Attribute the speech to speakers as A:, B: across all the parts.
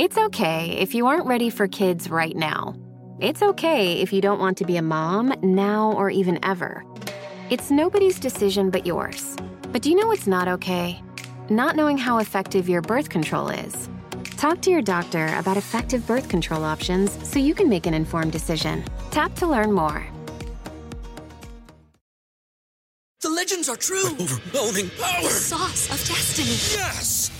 A: It's okay if you aren't ready for kids right now. It's okay if you don't want to be a mom now or even ever. It's nobody's decision but yours. But do you know what's not okay? Not knowing how effective your birth control is. Talk to your doctor about effective birth control options so you can make an informed decision. Tap to learn more.
B: The legends are true.
C: Overwhelming power!
B: The Sauce of destiny.
C: Yes!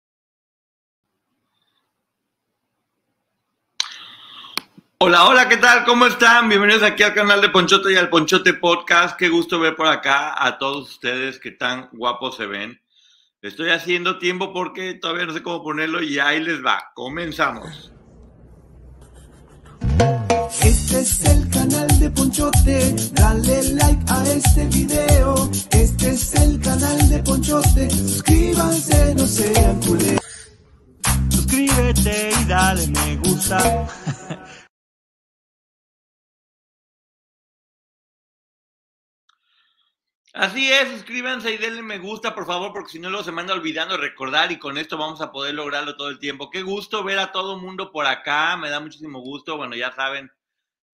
D: Hola, hola, ¿qué tal? ¿Cómo están? Bienvenidos aquí al canal de Ponchote y al Ponchote Podcast. Qué gusto ver por acá a todos ustedes que tan guapos se ven. Estoy haciendo tiempo porque todavía no sé cómo ponerlo y ahí les va. Comenzamos.
E: Este es el canal de Ponchote, dale like a este video. Este es el canal de Ponchote, suscríbanse, no sean culés.
F: Suscríbete y dale me gusta.
D: Así es, suscríbanse y denle me gusta, por favor, porque si no luego se me anda olvidando recordar y con esto vamos a poder lograrlo todo el tiempo. Qué gusto ver a todo mundo por acá, me da muchísimo gusto. Bueno, ya saben,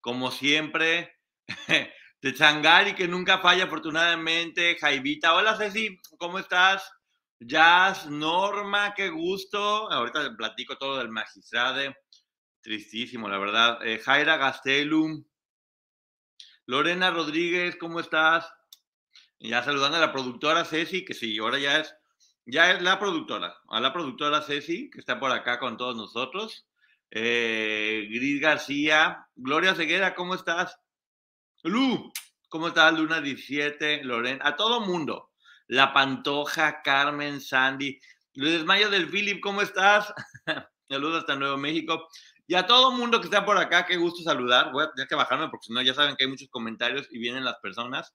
D: como siempre, de Changari, que nunca falla, afortunadamente. Jaivita, hola Ceci, ¿cómo estás? Jazz, Norma, qué gusto. Ahorita platico todo del magistrade. Tristísimo, la verdad. Eh, Jaira Gastelum. Lorena Rodríguez, ¿cómo estás? Ya saludando a la productora Ceci, que sí, ahora ya es, ya es la productora. A la productora Ceci, que está por acá con todos nosotros. Eh, Gris García. Gloria Ceguera, ¿cómo estás? Lu, ¿cómo estás? Luna 17, Lorena. A todo mundo. La Pantoja, Carmen, Sandy. Luis Desmayo del Philip, ¿cómo estás? Saludos hasta Nuevo México. Y a todo mundo que está por acá, qué gusto saludar. Voy a tener que bajarme porque si no ya saben que hay muchos comentarios y vienen las personas.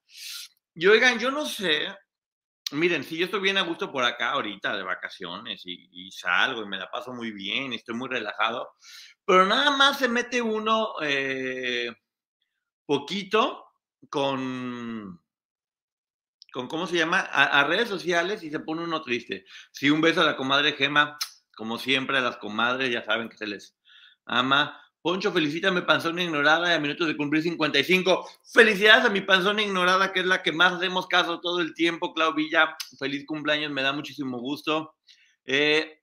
D: Y oigan, yo no sé, miren, si yo estoy bien a gusto por acá ahorita de vacaciones y, salgo y me la paso muy bien y estoy muy relajado, pero nada más se mete uno eh, poquito con, con, ¿cómo se llama? A, a, redes sociales y se pone uno triste. Si un beso a la comadre Gema, como siempre a las comadres, ya saben que se les ama. Poncho, felicítame, panzona ignorada, y a minutos de cumplir 55. Felicidades a mi panzona ignorada, que es la que más hacemos caso todo el tiempo. Clau Villa, feliz cumpleaños, me da muchísimo gusto. Eh,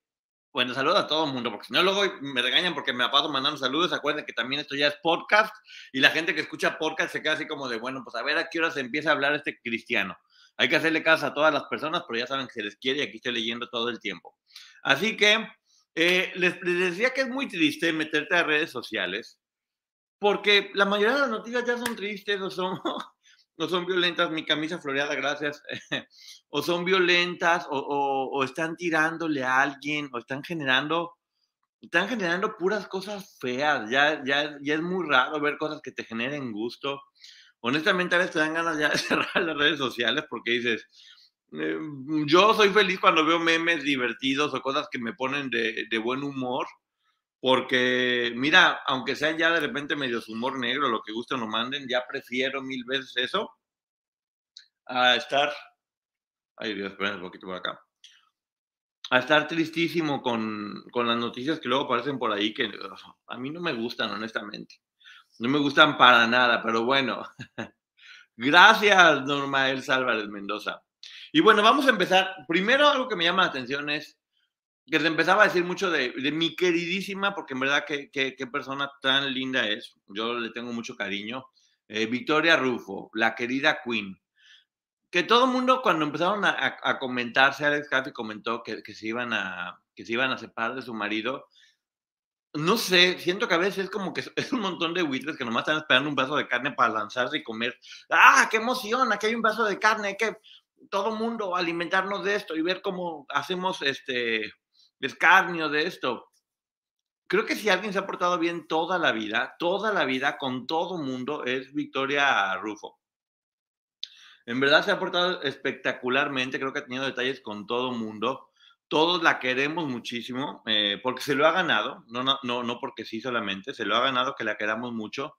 D: bueno, saludos a todo el mundo, porque si no, luego me regañan porque me paso mandando saludos. Acuérdense que también esto ya es podcast y la gente que escucha podcast se queda así como de, bueno, pues a ver a qué hora se empieza a hablar este cristiano. Hay que hacerle caso a todas las personas, pero ya saben que se les quiere y aquí estoy leyendo todo el tiempo. Así que eh, les, les, decía que es muy triste meterte a redes sociales porque la mayoría de las noticias ya son tristes o son, o son violentas. Mi camisa floreada, gracias. o son violentas o, o, o, están tirándole a alguien o están generando, están generando puras cosas feas. Ya, ya, ya es muy raro ver cosas que te generen gusto. Honestamente, a veces te dan ganas ya de cerrar las redes sociales porque dices, yo soy feliz cuando veo memes divertidos o cosas que me ponen de, buen humor, porque mira, aunque sean ya de repente medio humor negro, lo que gusten o manden, ya prefiero mil veces eso a estar, ay Dios, un poquito por acá, a estar tristísimo con, con las noticias que luego aparecen por ahí que a mí no me gustan, honestamente. No me gustan para nada, pero bueno. Gracias, Norma El Álvarez Mendoza. Y bueno, vamos a empezar. Primero, algo que me llama la atención es que se empezaba a decir mucho de, mi queridísima, porque en verdad qué, qué, persona tan linda es. Yo le tengo mucho cariño. Eh, Victoria Rufo, la querida Queen. Que todo el mundo, cuando empezaron a, a, a comentarse, Alex Caffey comentó que, que, se iban a, que se iban a separar de su marido. No sé, siento que a veces es como que es un montón de buitres que nomás están esperando un vaso de carne para lanzarse y comer. ¡Ah, qué emoción! Aquí hay un vaso de carne, que todo mundo alimentarnos de esto y ver cómo hacemos este escarnio de esto. creo que si alguien se ha portado bien toda la vida, toda la vida, con todo mundo, es Victoria Rufo. En verdad se ha portado espectacularmente, creo que ha tenido detalles con todo mundo. Todos la queremos muchísimo eh, porque se lo ha ganado, no, no, no, no porque sí solamente, se lo ha ganado que la queramos mucho.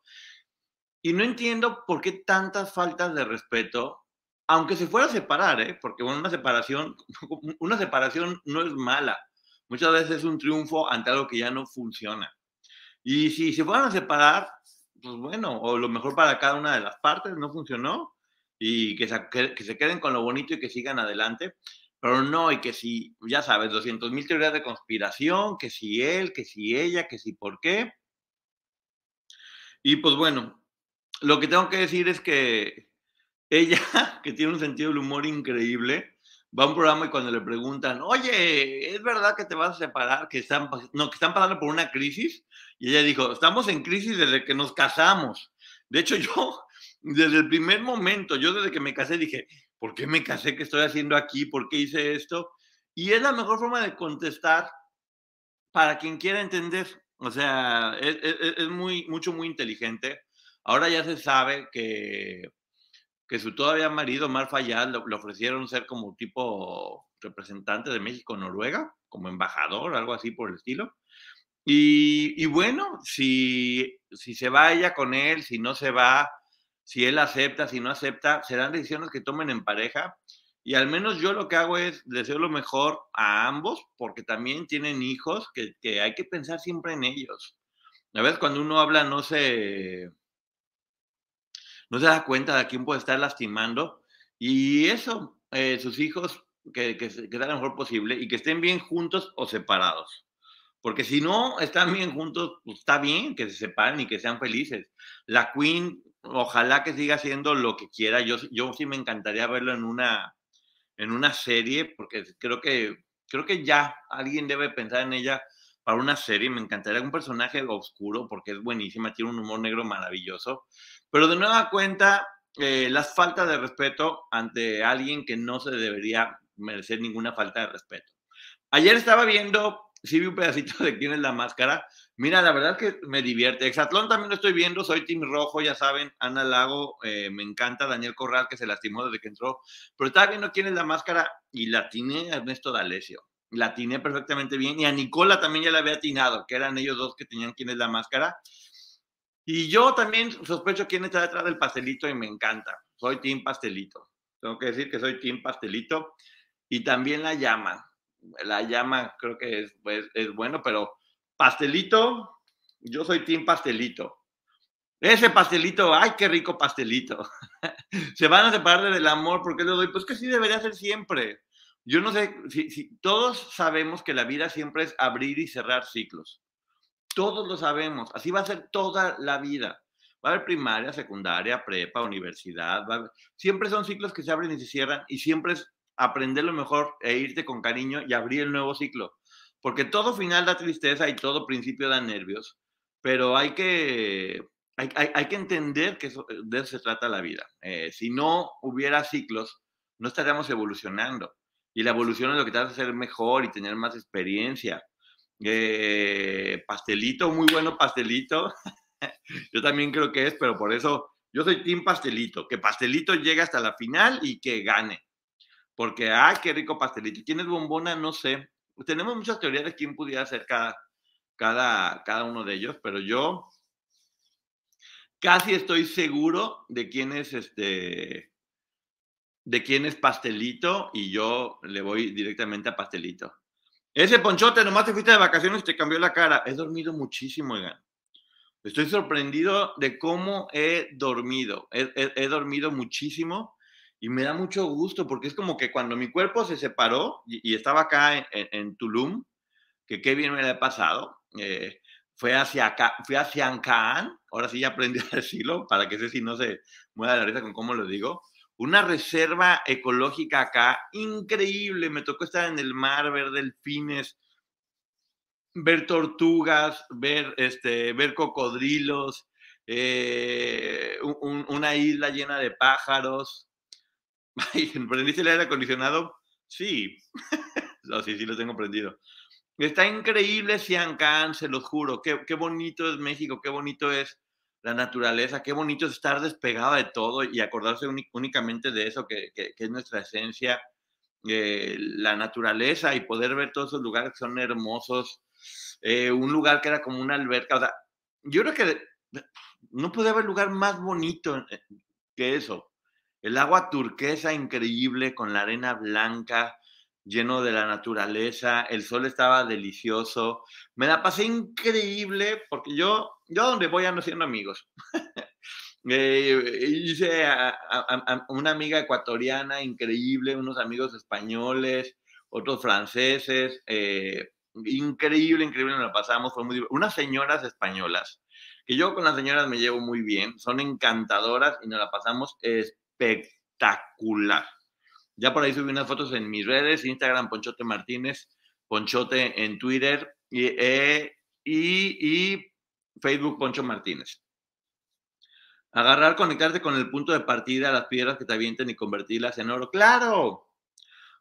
D: Y no entiendo por qué tantas faltas de respeto, aunque se fuera a separar, ¿eh? porque una separación, una separación no es mala. Muchas veces es un triunfo ante algo que ya no funciona. Y si se fueran a separar, pues bueno, o lo mejor para cada una de las partes no funcionó y que se, que se queden con lo bonito y que sigan adelante. Pero no, y que si, ya sabes, 200 mil teorías de conspiración, que si él, que si ella, que si por qué. Y pues bueno, lo que tengo que decir es que ella, que tiene un sentido del humor increíble, va a un programa y cuando le preguntan, oye, ¿es verdad que te vas a separar? Que están, no, que están pasando por una crisis. Y ella dijo, estamos en crisis desde que nos casamos. De hecho, yo, desde el primer momento, yo desde que me casé dije, ¿por qué me casé? ¿Qué estoy haciendo aquí? ¿Por qué hice esto? Y es la mejor forma de contestar para quien quiera entender. O sea, es, es, es muy, mucho, muy inteligente. Ahora ya se sabe que que su todavía marido, Mar Fayad, le, ofrecieron ser como tipo representante de México Noruega, como embajador, algo así por el estilo. Y, bueno, si, si se va ella con él, si no se va, si él acepta, si no acepta, serán decisiones que tomen en pareja. Y al menos yo lo que hago es deseo lo mejor a ambos, porque también tienen hijos que, que hay que pensar siempre en ellos. A veces cuando uno habla no se, no se da cuenta de a quién puede estar lastimando. Y eso, eh, sus hijos, que, que, que lo mejor posible y que estén bien juntos o separados. Porque si no están bien juntos, pues está bien que se separen y que sean felices. La Queen, ojalá que siga haciendo lo que quiera. Yo, yo sí me encantaría verlo en una, en una serie, porque creo que, creo que ya alguien debe pensar en ella para una serie. Me encantaría un personaje oscuro, porque es buenísima, tiene un humor negro maravilloso. Pero de nueva cuenta, eh, las faltas de respeto ante alguien que no se debería merecer ninguna falta de respeto. Ayer estaba viendo, sí vi un pedacito de quién es la máscara. Mira, la verdad que me divierte. Exatlón también lo estoy viendo, soy Team Rojo, ya saben. Ana Lago, eh, me encanta. Daniel Corral, que se lastimó desde que entró. Pero estaba viendo quién es la máscara y la tiene Ernesto D'Alessio. La tiene perfectamente bien. Y a Nicola también ya la había atinado, que eran ellos dos que tenían quién es la máscara. Y yo también sospecho quién está detrás del pastelito y me encanta. Soy Team Pastelito. Tengo que decir que soy Team Pastelito. Y también la llama. La llama creo que es, es bueno, pero pastelito, yo soy Team Pastelito. Ese pastelito, ay, qué rico pastelito. Se van a separar del amor porque le doy, pues que sí debería ser siempre. Yo no sé, si, todos sabemos que la vida siempre es abrir y cerrar ciclos. Todos lo sabemos, así va a ser toda la vida. Va a haber primaria, secundaria, prepa, universidad. Siempre son ciclos que se abren y se cierran y siempre es aprender lo mejor e irte con cariño y abrir el nuevo ciclo. Porque todo final da tristeza y todo principio da nervios, pero hay que, hay, hay, hay que entender que de eso se trata la vida. Eh, si no hubiera ciclos, no estaríamos evolucionando. Y la evolución es lo que te hace ser mejor y tener más experiencia. Eh, pastelito, muy bueno pastelito. yo también creo que es, pero por eso yo soy Team Pastelito. Que Pastelito llegue hasta la final y que gane. Porque, ay, qué rico pastelito. ¿Quién es bombona? No sé. Tenemos muchas teorías de quién pudiera ser cada, cada, cada uno de ellos, pero yo casi estoy seguro de quién es este de quién es pastelito y yo le voy directamente a pastelito. Ese ponchote, nomás te fuiste de vacaciones y te cambió la cara. He dormido muchísimo, oigan. Estoy sorprendido de cómo he dormido. He, dormido muchísimo y me da mucho gusto porque es como que cuando mi cuerpo se separó y, estaba acá en, en, Tulum, que qué bien me la he pasado, eh, fue hacia acá, fui hacia Ancaan, ahora sí ya aprendí a decirlo, para que sé si no se mueva la risa con cómo lo digo una reserva ecológica acá increíble. Me tocó estar en el mar, ver delfines, ver tortugas, ver, este, ver cocodrilos, eh, un, una isla llena de pájaros. ¿Prendiste el aire acondicionado? Sí. sí, sí lo tengo prendido. Está increíble Siancán, se los juro. Qué, qué bonito es México, qué bonito es la naturaleza, qué bonito es estar despegado de todo y acordarse únicamente de eso que, que, es nuestra esencia, eh, la naturaleza y poder ver todos esos lugares que son hermosos. Eh, un lugar que era como una alberca, o sea, yo creo que no puede haber lugar más bonito eh, que eso. El agua turquesa increíble con la arena blanca, lleno de la naturaleza, el sol estaba delicioso, me la pasé increíble porque yo, yo donde voy ando siendo amigos. eh, hice a, una amiga ecuatoriana increíble, unos amigos españoles, otros franceses, eh, increíble, increíble, nos la pasamos, fue muy Unas señoras españolas, que yo con las señoras me llevo muy bien, son encantadoras y nos la pasamos espectacular. Ya por ahí subí unas fotos en mis redes, Instagram Ponchote Martínez, Ponchote en Twitter y, eh, y, Facebook Poncho Martínez. Agarrar, conectarte con el punto de partida, las piedras que te avienten y convertirlas en oro. Claro,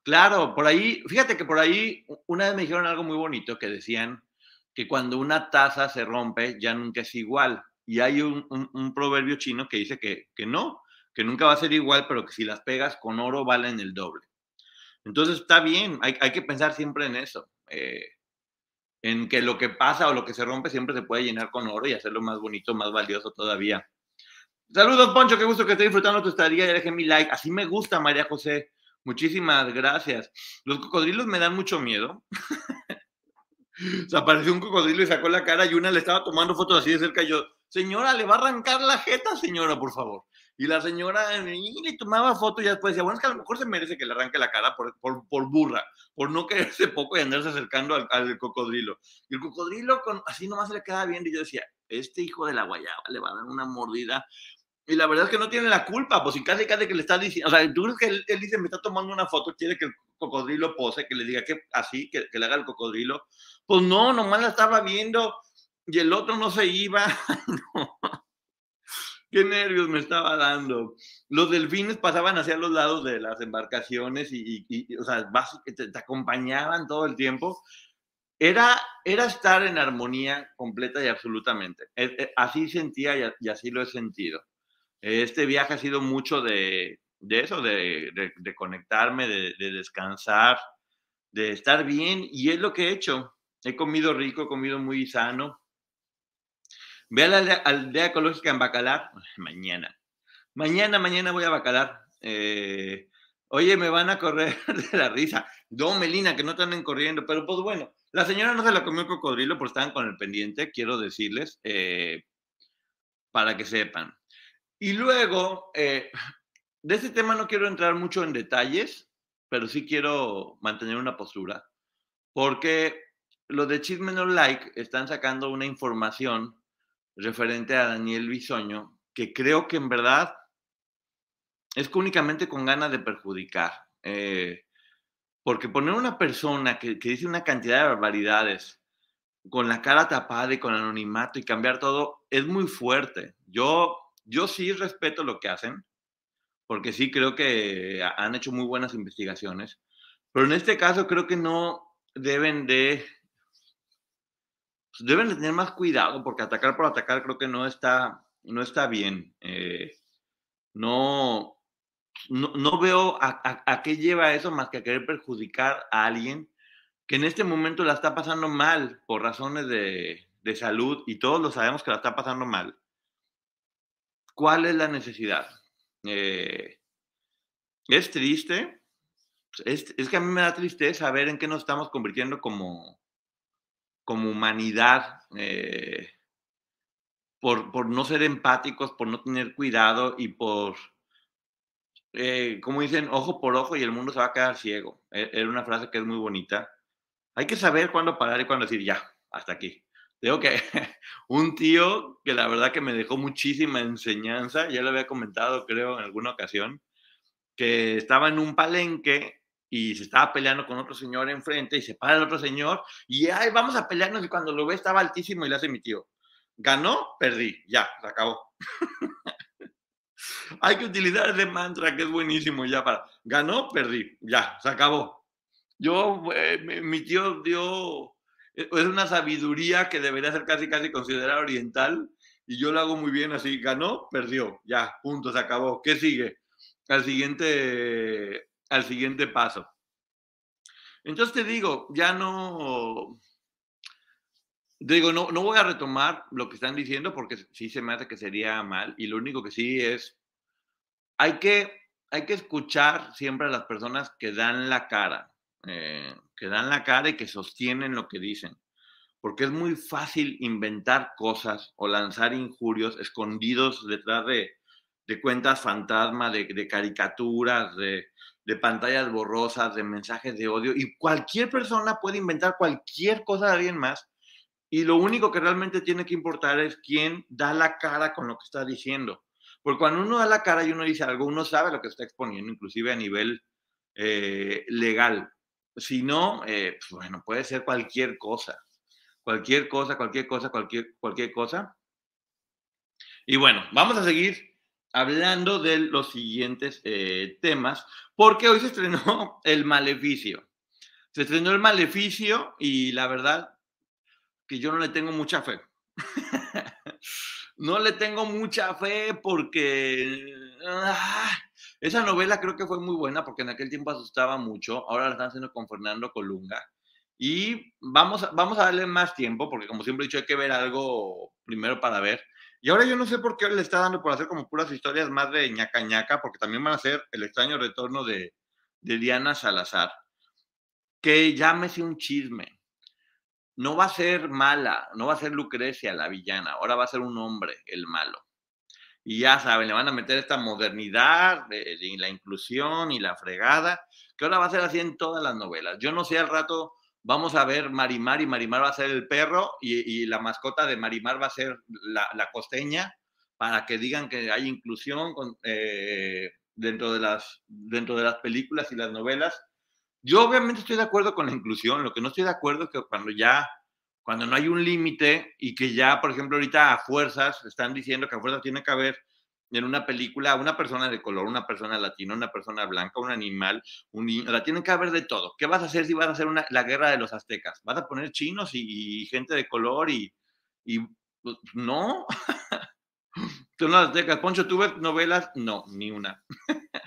D: claro, por ahí, fíjate que por ahí una vez me dijeron algo muy bonito que decían que cuando una taza se rompe ya nunca es igual. Y hay un, un proverbio chino que dice que, que no, que nunca va a ser igual, pero que si las pegas con oro valen el doble. Entonces está bien, hay, que pensar siempre en eso, eh, en que lo que pasa o lo que se rompe siempre se puede llenar con oro y hacerlo más bonito, más valioso todavía. Saludos, Poncho, qué gusto que estés disfrutando tu estadía, ya dejé mi like, así me gusta, María José. Muchísimas gracias. Los cocodrilos me dan mucho miedo. Se apareció un cocodrilo y sacó la cara y una le estaba tomando fotos así de cerca y yo, señora, le va a arrancar la jeta, señora, por favor. Y la señora y le tomaba foto y después decía, bueno, es que a lo mejor se merece que le arranque la cara por, por, por burra, por no quererse poco y andarse acercando al, cocodrilo. Y el cocodrilo con, así nomás se le quedaba viendo y yo decía, este hijo de la guayaba le va a dar una mordida. Y la verdad es que no tiene la culpa, pues si casi casi que le está diciendo, o sea, tú crees que él, dice, me está tomando una foto, quiere que el cocodrilo pose, que le diga que así, que, que le haga el cocodrilo. Pues no, nomás la estaba viendo y el otro no se iba. no. Qué nervios me estaba dando. Los delfines pasaban hacia los lados de las embarcaciones y, o sea, te, acompañaban todo el tiempo. Era, era estar en armonía completa y absolutamente. E, e, así sentía y, así lo he sentido. Este viaje ha sido mucho de, de eso, de, de, conectarme, de, descansar, de estar bien y es lo que he hecho. He comido rico, he comido muy sano, Ve a la aldea, ecológica en Bacalar mañana. Mañana, mañana voy a Bacalar. Eh, oye, me van a correr de la risa. Don Melina, que no están corriendo, pero pues bueno, la señora no se la comió el cocodrilo porque estaban con el pendiente, quiero decirles, eh, para que sepan. Y luego, eh, de este tema no quiero entrar mucho en detalles, pero sí quiero mantener una postura, porque los de Chisme No Like están sacando una información referente a Daniel Bisoño, que creo que en verdad es únicamente con ganas de perjudicar. Eh, porque poner una persona que, dice una cantidad de barbaridades con la cara tapada y con anonimato y cambiar todo es muy fuerte. Yo, yo sí respeto lo que hacen, porque sí creo que han hecho muy buenas investigaciones, pero en este caso creo que no deben de deben tener más cuidado porque atacar por atacar creo que no está, no está bien. Eh, no, no, veo a, qué lleva eso más que a querer perjudicar a alguien que en este momento la está pasando mal por razones de, salud y todos lo sabemos que la está pasando mal. ¿Cuál es la necesidad? Eh, es triste. Es, es, que a mí me da tristeza ver en qué nos estamos convirtiendo como, como humanidad, eh, por, no ser empáticos, por no tener cuidado y por, eh, como dicen, ojo por ojo y el mundo se va a quedar ciego. E, era una frase que es muy bonita. Hay que saber cuándo parar y cuándo decir, ya, hasta aquí. Digo que un tío que la verdad que me dejó muchísima enseñanza, ya lo había comentado creo en alguna ocasión, que estaba en un palenque y se estaba peleando con otro señor enfrente y se para el otro señor y ay, vamos a pelearnos y cuando lo ve estaba altísimo y le hace mi tío. Ganó, perdí, ya, se acabó. Hay que utilizar ese mantra que es buenísimo ya para. Ganó, perdí, ya, se acabó. Yo, eh, mi tío dio es una sabiduría que debería ser casi, casi considerada oriental, y yo lo hago muy bien así, ganó, perdió, ya, punto, se acabó. ¿Qué sigue? Al siguiente, al siguiente paso. Entonces te digo, ya no, digo, no, no voy a retomar lo que están diciendo porque sí se me hace que sería mal y lo único que sí es, hay que, hay que escuchar siempre a las personas que dan la cara, eh, que dan la cara y que sostienen lo que dicen, porque es muy fácil inventar cosas o lanzar injurios escondidos detrás de, de cuentas fantasma, de, caricaturas, de, de pantallas borrosas, de mensajes de odio, y cualquier persona puede inventar cualquier cosa de alguien más, y lo único que realmente tiene que importar es quién da la cara con lo que está diciendo. Porque cuando uno da la cara y uno dice algo, uno sabe lo que está exponiendo, inclusive a nivel eh, legal. Si no, eh, pues bueno, puede ser cualquier cosa. Cualquier cosa, cualquier cosa, cualquier, cualquier cosa. Y bueno, vamos a seguir hablando de los siguientes eh, temas, porque hoy se estrenó El Maleficio. Se estrenó El Maleficio y la verdad que yo no le tengo mucha fe. no le tengo mucha fe porque ah, esa novela creo que fue muy buena porque en aquel tiempo asustaba mucho. Ahora la están haciendo con Fernando Colunga. Y vamos, vamos a darle más tiempo porque como siempre he dicho hay que ver algo primero para ver. Y ahora yo no sé por qué le está dando por hacer como puras historias más de ñaca ñaca, porque también van a ser el extraño retorno de, de Diana Salazar. Que llámese un chisme no va a ser mala, no va a ser Lucrecia la villana, ahora va a ser un hombre el malo. Y ya saben, le van a meter esta modernidad de, la inclusión y la fregada, que ahora va a ser así en todas las novelas. Yo no sé, al rato vamos a ver Marimar y Marimar va a ser el perro y, la mascota de Marimar va a ser la, costeña, para que digan que hay inclusión eh, dentro, de las, dentro de las películas y las novelas. Yo obviamente estoy de acuerdo con la inclusión, lo que no estoy de acuerdo es que cuando ya, cuando no hay un límite y que ya, por ejemplo, ahorita a fuerzas están diciendo que a fuerzas tiene que haber en una película una persona de color, una persona latina, una persona blanca, un animal, un niño, la tienen que haber de todo. ¿Qué vas a hacer si vas a hacer una, la guerra de los aztecas? ¿Vas a poner chinos y, gente de color y, y pues, no? Son las aztecas. Poncho, ¿tú ves novelas? No, ni una.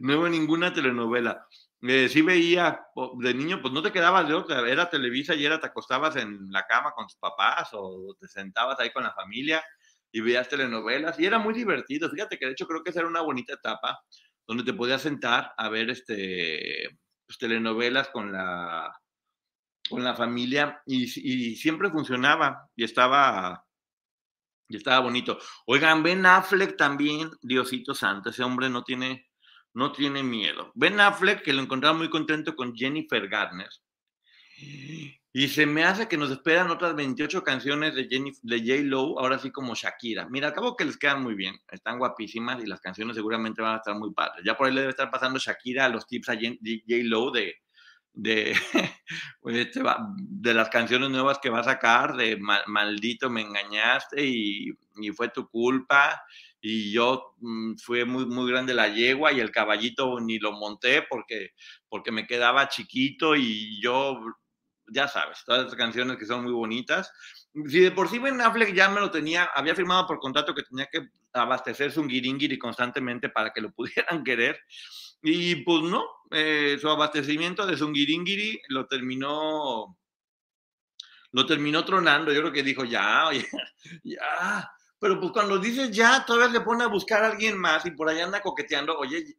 D: no veo ninguna telenovela eh, sí veía de niño, pues no te quedabas de otra, era Televisa y era te acostabas en la cama con tus papás o te sentabas ahí con la familia y veías telenovelas y era muy divertido. Fíjate que de hecho creo que esa era una bonita etapa donde te podías sentar a ver este pues, telenovelas con la con la familia y, siempre funcionaba y estaba y estaba bonito. Oigan, Ben Affleck también, Diosito Santo, ese hombre no tiene no tiene miedo. Ben Affleck, que lo encontraba muy contento con Jennifer Garner. Y se me hace que nos esperan otras 28 canciones de, J. Lo, ahora sí como Shakira. Mira, acabo que les quedan muy bien, están guapísimas y las canciones seguramente van a estar muy padres. Ya por ahí le debe estar pasando Shakira los tips a J. Lo de, de, de las canciones nuevas que va a sacar, de Maldito me engañaste y, y fue tu culpa y yo mm, fue muy, muy grande la yegua y el caballito ni lo monté porque, porque me quedaba chiquito y yo, ya sabes, todas las canciones que son muy bonitas. Si de por sí Ben Affleck ya me lo tenía, había firmado por contrato que tenía que abastecerse un guiringiri constantemente para que lo pudieran querer. Y pues no, eh, su abastecimiento de su guiringiri lo terminó, lo terminó tronando. Yo creo que dijo, ya, oye, ya, pero pues cuando dices ya, todavía le pone a buscar a alguien más y por ahí anda coqueteando, oye,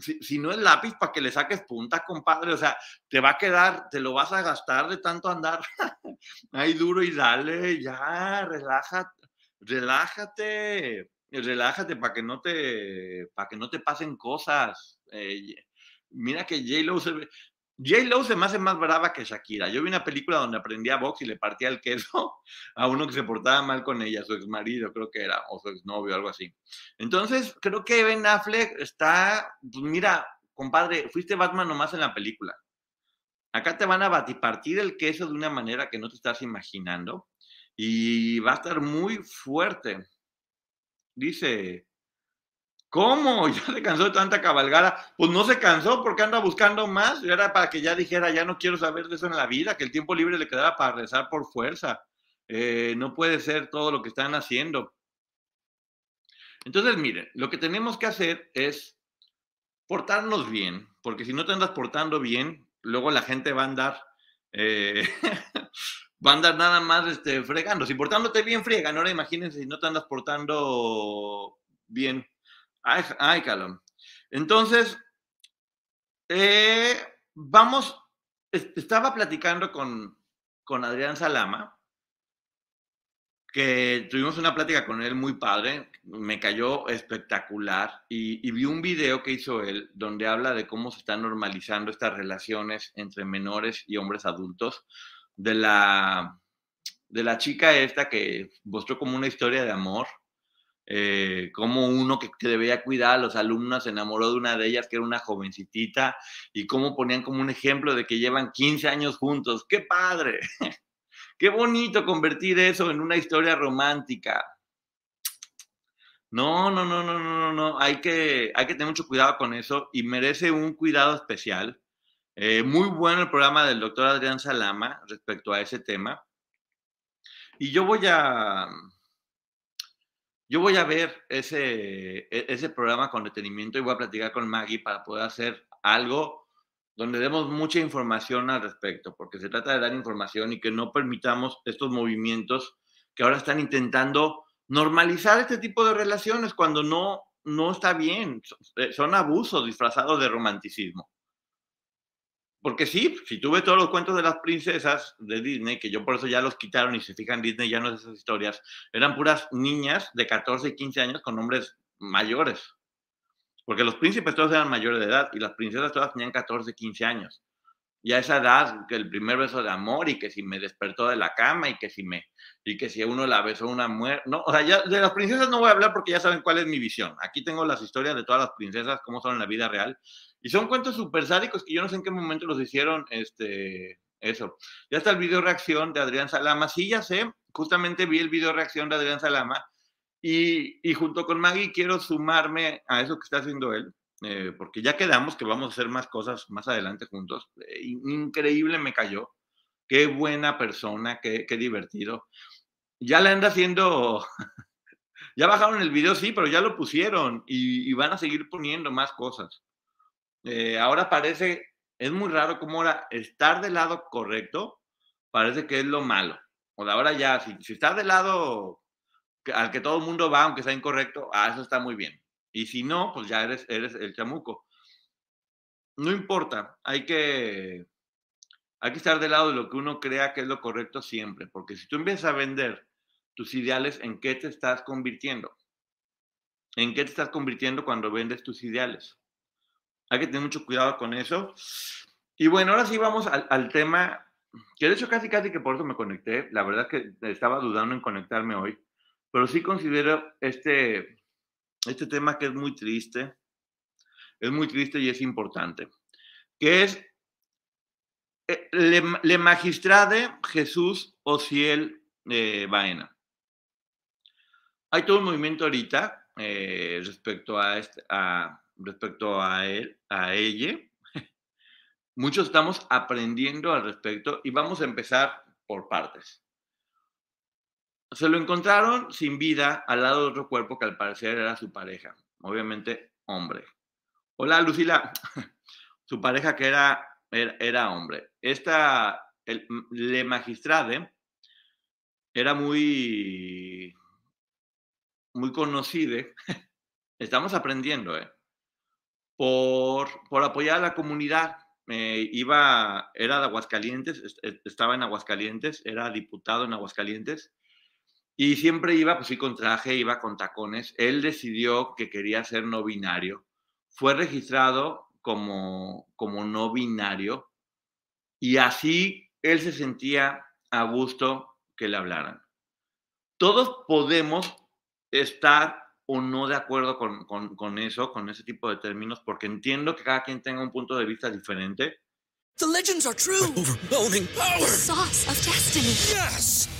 D: si, no es lápiz para que le saques punta, compadre, o sea, te va a quedar, te lo vas a gastar de tanto andar ahí duro y dale, ya, relájate, relájate, relájate para que no te, para que no te pasen cosas. Eh, mira que J-Lo se ve, J-Lo se me hace más brava que Shakira. Yo vi una película donde aprendía box y le partía el queso a uno que se portaba mal con ella, su ex marido, creo que era, o su exnovio, algo así. Entonces, creo que Ben Affleck está, pues mira, compadre, fuiste Batman nomás en la película. Acá te van a batipartir el queso de una manera que no te estás imaginando y va a estar muy fuerte. Dice, ¿Cómo? ¿Ya se cansó de tanta cabalgada? Pues no se cansó porque anda buscando más. Era para que ya dijera, ya no quiero saber de eso en la vida, que el tiempo libre le quedara para rezar por fuerza. Eh, no puede ser todo lo que están haciendo. Entonces, miren, lo que tenemos que hacer es portarnos bien, porque si no te andas portando bien, luego la gente va a andar, eh, va a andar nada más este, fregando. Si portándote bien, friegan. Ahora imagínense si no te andas portando bien. Calón. Entonces, eh, vamos, estaba platicando con, con Adrián Salama, que tuvimos una plática con él muy padre, me cayó espectacular y, y, vi un video que hizo él donde habla de cómo se están normalizando estas relaciones entre menores y hombres adultos, de la, de la chica esta que mostró como una historia de amor, eh, como uno que, que, debía cuidar a los alumnos se enamoró de una de ellas que era una jovencitita y cómo ponían como un ejemplo de que llevan 15 años juntos. ¡Qué padre! Qué bonito convertir eso en una historia romántica. No, no, no, no, no, no, no. Hay que, hay que tener mucho cuidado con eso y merece un cuidado especial. Eh, muy bueno el programa del doctor Adrián Salama respecto a ese tema. Y yo voy a, yo voy a ver ese, e, ese programa con detenimiento y voy a platicar con Maggie para poder hacer algo donde demos mucha información al respecto, porque se trata de dar información y que no permitamos estos movimientos que ahora están intentando normalizar este tipo de relaciones cuando no, no está bien, eh, son abusos disfrazados de romanticismo. Porque sí, si tú ves todos los cuentos de las princesas de Disney, que yo por eso ya los quitaron y se fijan, Disney ya no es esas historias, eran puras niñas de 14 y 15 años con hombres mayores. Porque los príncipes todos eran mayores de edad y las princesas todas tenían 14, 15 años. Y a esa edad, que el primer beso de amor y que si me despertó de la cama y que si me y que si uno la besó una muerte, no, o sea, ya de las princesas no voy a hablar porque ya saben cuál es mi visión. Aquí tengo las historias de todas las princesas cómo son en la vida real y son cuentos súper sádicos que yo no sé en qué momento los hicieron este eso. Ya está el video reacción de Adrián Salama. Sí, ya sé, justamente vi el video reacción de Adrián Salama y, junto con Maggie quiero sumarme a eso que está haciendo él, eh, porque ya quedamos que vamos a hacer más cosas más adelante juntos. Eh, increíble me cayó. Qué buena persona, qué, divertido. Ya le anda haciendo, ya bajaron el video, sí, pero ya lo pusieron y, van a seguir poniendo más cosas. Eh, ahora parece, es muy raro como ahora estar del lado correcto parece que es lo malo. O de ahora ya, si, si estás del lado al que todo el mundo va, aunque sea incorrecto, ah, eso está muy bien. Y si no, pues ya eres, eres el chamuco. No importa, hay que, hay que estar del lado de lo que uno crea que es lo correcto siempre, porque si tú empiezas a vender tus ideales, ¿en qué te estás convirtiendo? ¿En qué te estás convirtiendo cuando vendes tus ideales? Hay que tener mucho cuidado con eso. Y bueno, ahora sí vamos al, al tema, que de hecho casi casi que por eso me conecté. La verdad es que estaba dudando en conectarme hoy pero sí considero este, este tema que es muy triste, es muy triste y es importante, que es eh, le, le magistrade Jesús Ociel eh, Baena. Hay todo un movimiento ahorita eh, respecto este, respecto a él, a ella. Muchos estamos aprendiendo al respecto y vamos a empezar por partes. Se lo encontraron sin vida al lado de otro cuerpo que al parecer era su pareja, obviamente hombre. Hola Lucila, su pareja que era, era, hombre. Esta, el, Le Magistrade, era muy, muy conocido, estamos aprendiendo, ¿eh? por, por apoyar a la comunidad. Eh, iba, era de Aguascalientes, estaba en Aguascalientes, era diputado en Aguascalientes y siempre iba, pues sí, con traje, iba con tacones. Él decidió que quería ser no binario. Fue registrado como, como no binario y así él se sentía a gusto que le hablaran. Todos podemos estar o no de acuerdo con, con, con, eso, con ese tipo de términos, porque entiendo que cada quien tenga un punto de vista diferente.
B: The legends are true.
C: Overwhelming power.
B: The sauce of destiny.
C: Yes.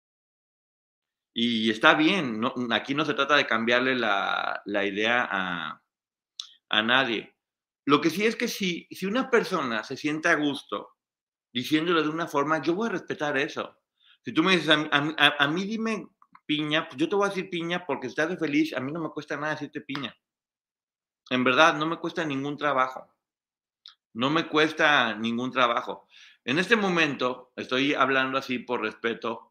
D: Y está bien, aquí no se trata de cambiarle la, la idea a, a, nadie. Lo que sí es que si, si una persona se siente a gusto diciéndolo de una forma, yo voy a respetar eso. Si tú me dices, a, a, mí dime piña, pues yo te voy a decir piña porque estás feliz, a mí no me cuesta nada decirte piña. En verdad, no me cuesta ningún trabajo. No me cuesta ningún trabajo. En este momento estoy hablando así por respeto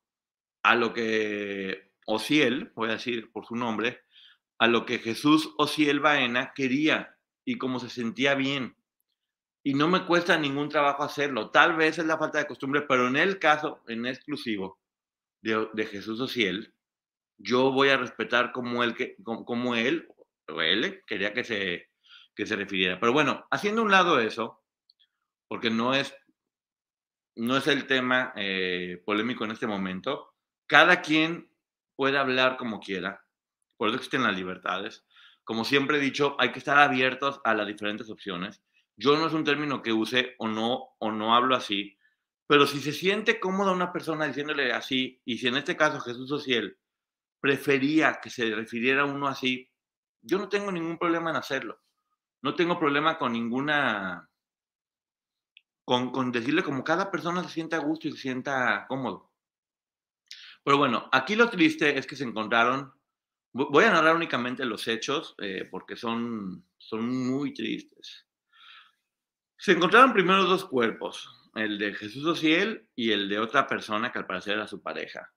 D: a lo que Ociel, voy a decir por su nombre, a lo que Jesús Ociel Baena quería y cómo se sentía bien. Y no me cuesta ningún trabajo hacerlo. Tal vez es la falta de costumbre, pero en el caso, en exclusivo de, de Jesús Ociel, yo voy a respetar como él, como, como él o él quería que se, que se refiriera. Pero bueno, haciendo un lado eso, porque no es, no es el tema eh, polémico en este momento, cada quien puede hablar como quiera, por eso existen las libertades. Como siempre he dicho, hay que estar abiertos a las diferentes opciones. Yo no es un término que use o no, o no hablo así, pero si se siente cómoda una persona diciéndole así, y si en este caso Jesús Ociel prefería que se refiriera a uno así, yo no tengo ningún problema en hacerlo. No tengo problema con ninguna, con, con decirle como cada persona se sienta a gusto y se sienta cómodo. Pero bueno, aquí lo triste es que se encontraron, voy a narrar únicamente los hechos eh, porque son, son muy tristes. Se encontraron primero dos cuerpos, el de Jesús Ociel y el de otra persona que al parecer era su pareja.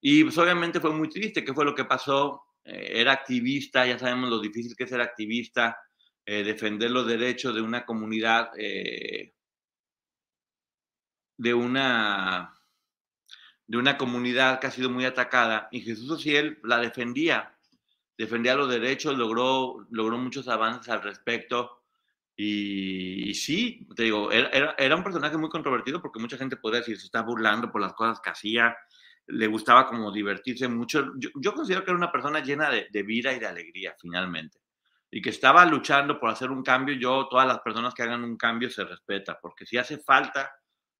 D: Y pues obviamente fue muy triste. ¿Qué fue lo que pasó? Eh, era activista, ya sabemos lo difícil que es ser activista, eh, defender los derechos de una comunidad, de una de una comunidad que ha sido muy atacada y Jesús Ociel la defendía, defendía los derechos, logró, logró muchos avances al respecto y, sí, te digo, era, era, un personaje muy controvertido porque mucha gente podría decir, se está burlando por las cosas que hacía, le gustaba como divertirse mucho. Yo, yo considero que era una persona llena de, vida y de alegría finalmente y que estaba luchando por hacer un cambio, yo, todas las personas que hagan un cambio se respeta, porque si hace falta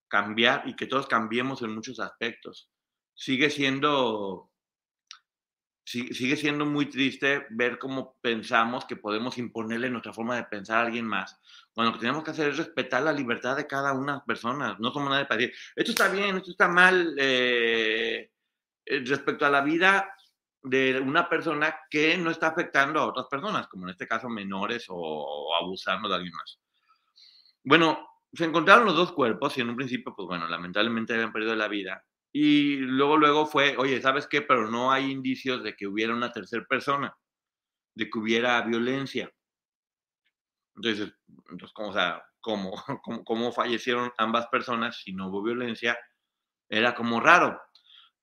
D: cambiar y que todos cambiemos en muchos aspectos. Sigue siendo, sigue siendo muy triste ver cómo pensamos que podemos imponerle nuestra forma de pensar a alguien más. Cuando lo que tenemos que hacer es respetar la libertad de cada una de las personas. No somos nadie para decir, esto está bien, esto está mal, eh, eh, respecto a la vida de una persona que no está afectando a otras personas, como en este caso menores o abusando de alguien más. Bueno, se encontraron los dos cuerpos y en un principio, pues bueno, lamentablemente habían perdido la vida. Y luego, luego fue, oye, ¿sabes qué? Pero no hay indicios de que hubiera una tercera persona, de que hubiera violencia. Entonces, entonces ¿cómo, o sea, ¿cómo, cómo, cómo fallecieron ambas personas si no hubo violencia? Era como raro.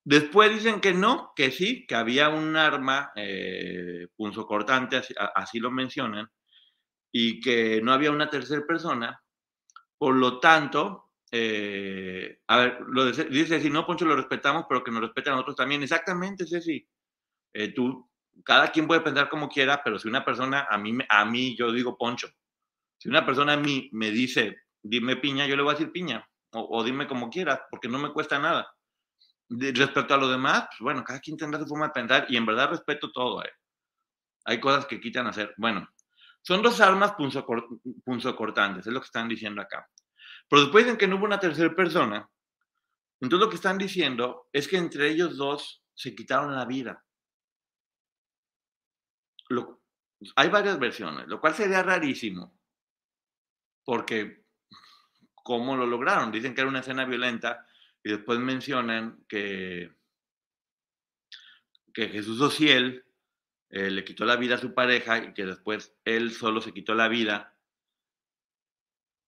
D: Después dicen que no, que sí, que había un arma eh, punzocortante, así, así lo mencionan, y que no había una tercera persona, por lo tanto, eh, a ver, lo dice, dice si no, Poncho, lo respetamos, pero que nos respeten a nosotros también. Exactamente, Ceci. Eh, tú, cada quien puede pensar como quiera, pero si una persona, a mí, a mí, yo digo Poncho. Si una persona a mí me dice, dime piña, yo le voy a decir piña. O, o dime como quieras, porque no me cuesta nada. De, respecto a lo demás, pues bueno, cada quien tendrá su forma de pensar y en verdad respeto todo. Eh. Hay cosas que quitan hacer. Bueno, son dos armas punzocortantes, es lo que están diciendo acá. Pero después dicen que no hubo una tercera persona. Entonces lo que están diciendo es que entre ellos dos se quitaron la vida. Hay varias versiones, lo cual sería rarísimo, porque ¿cómo lo lograron? Dicen que era una escena violenta y después mencionan que, que Jesús Ociel eh, le quitó la vida a su pareja y que después él solo se quitó la vida.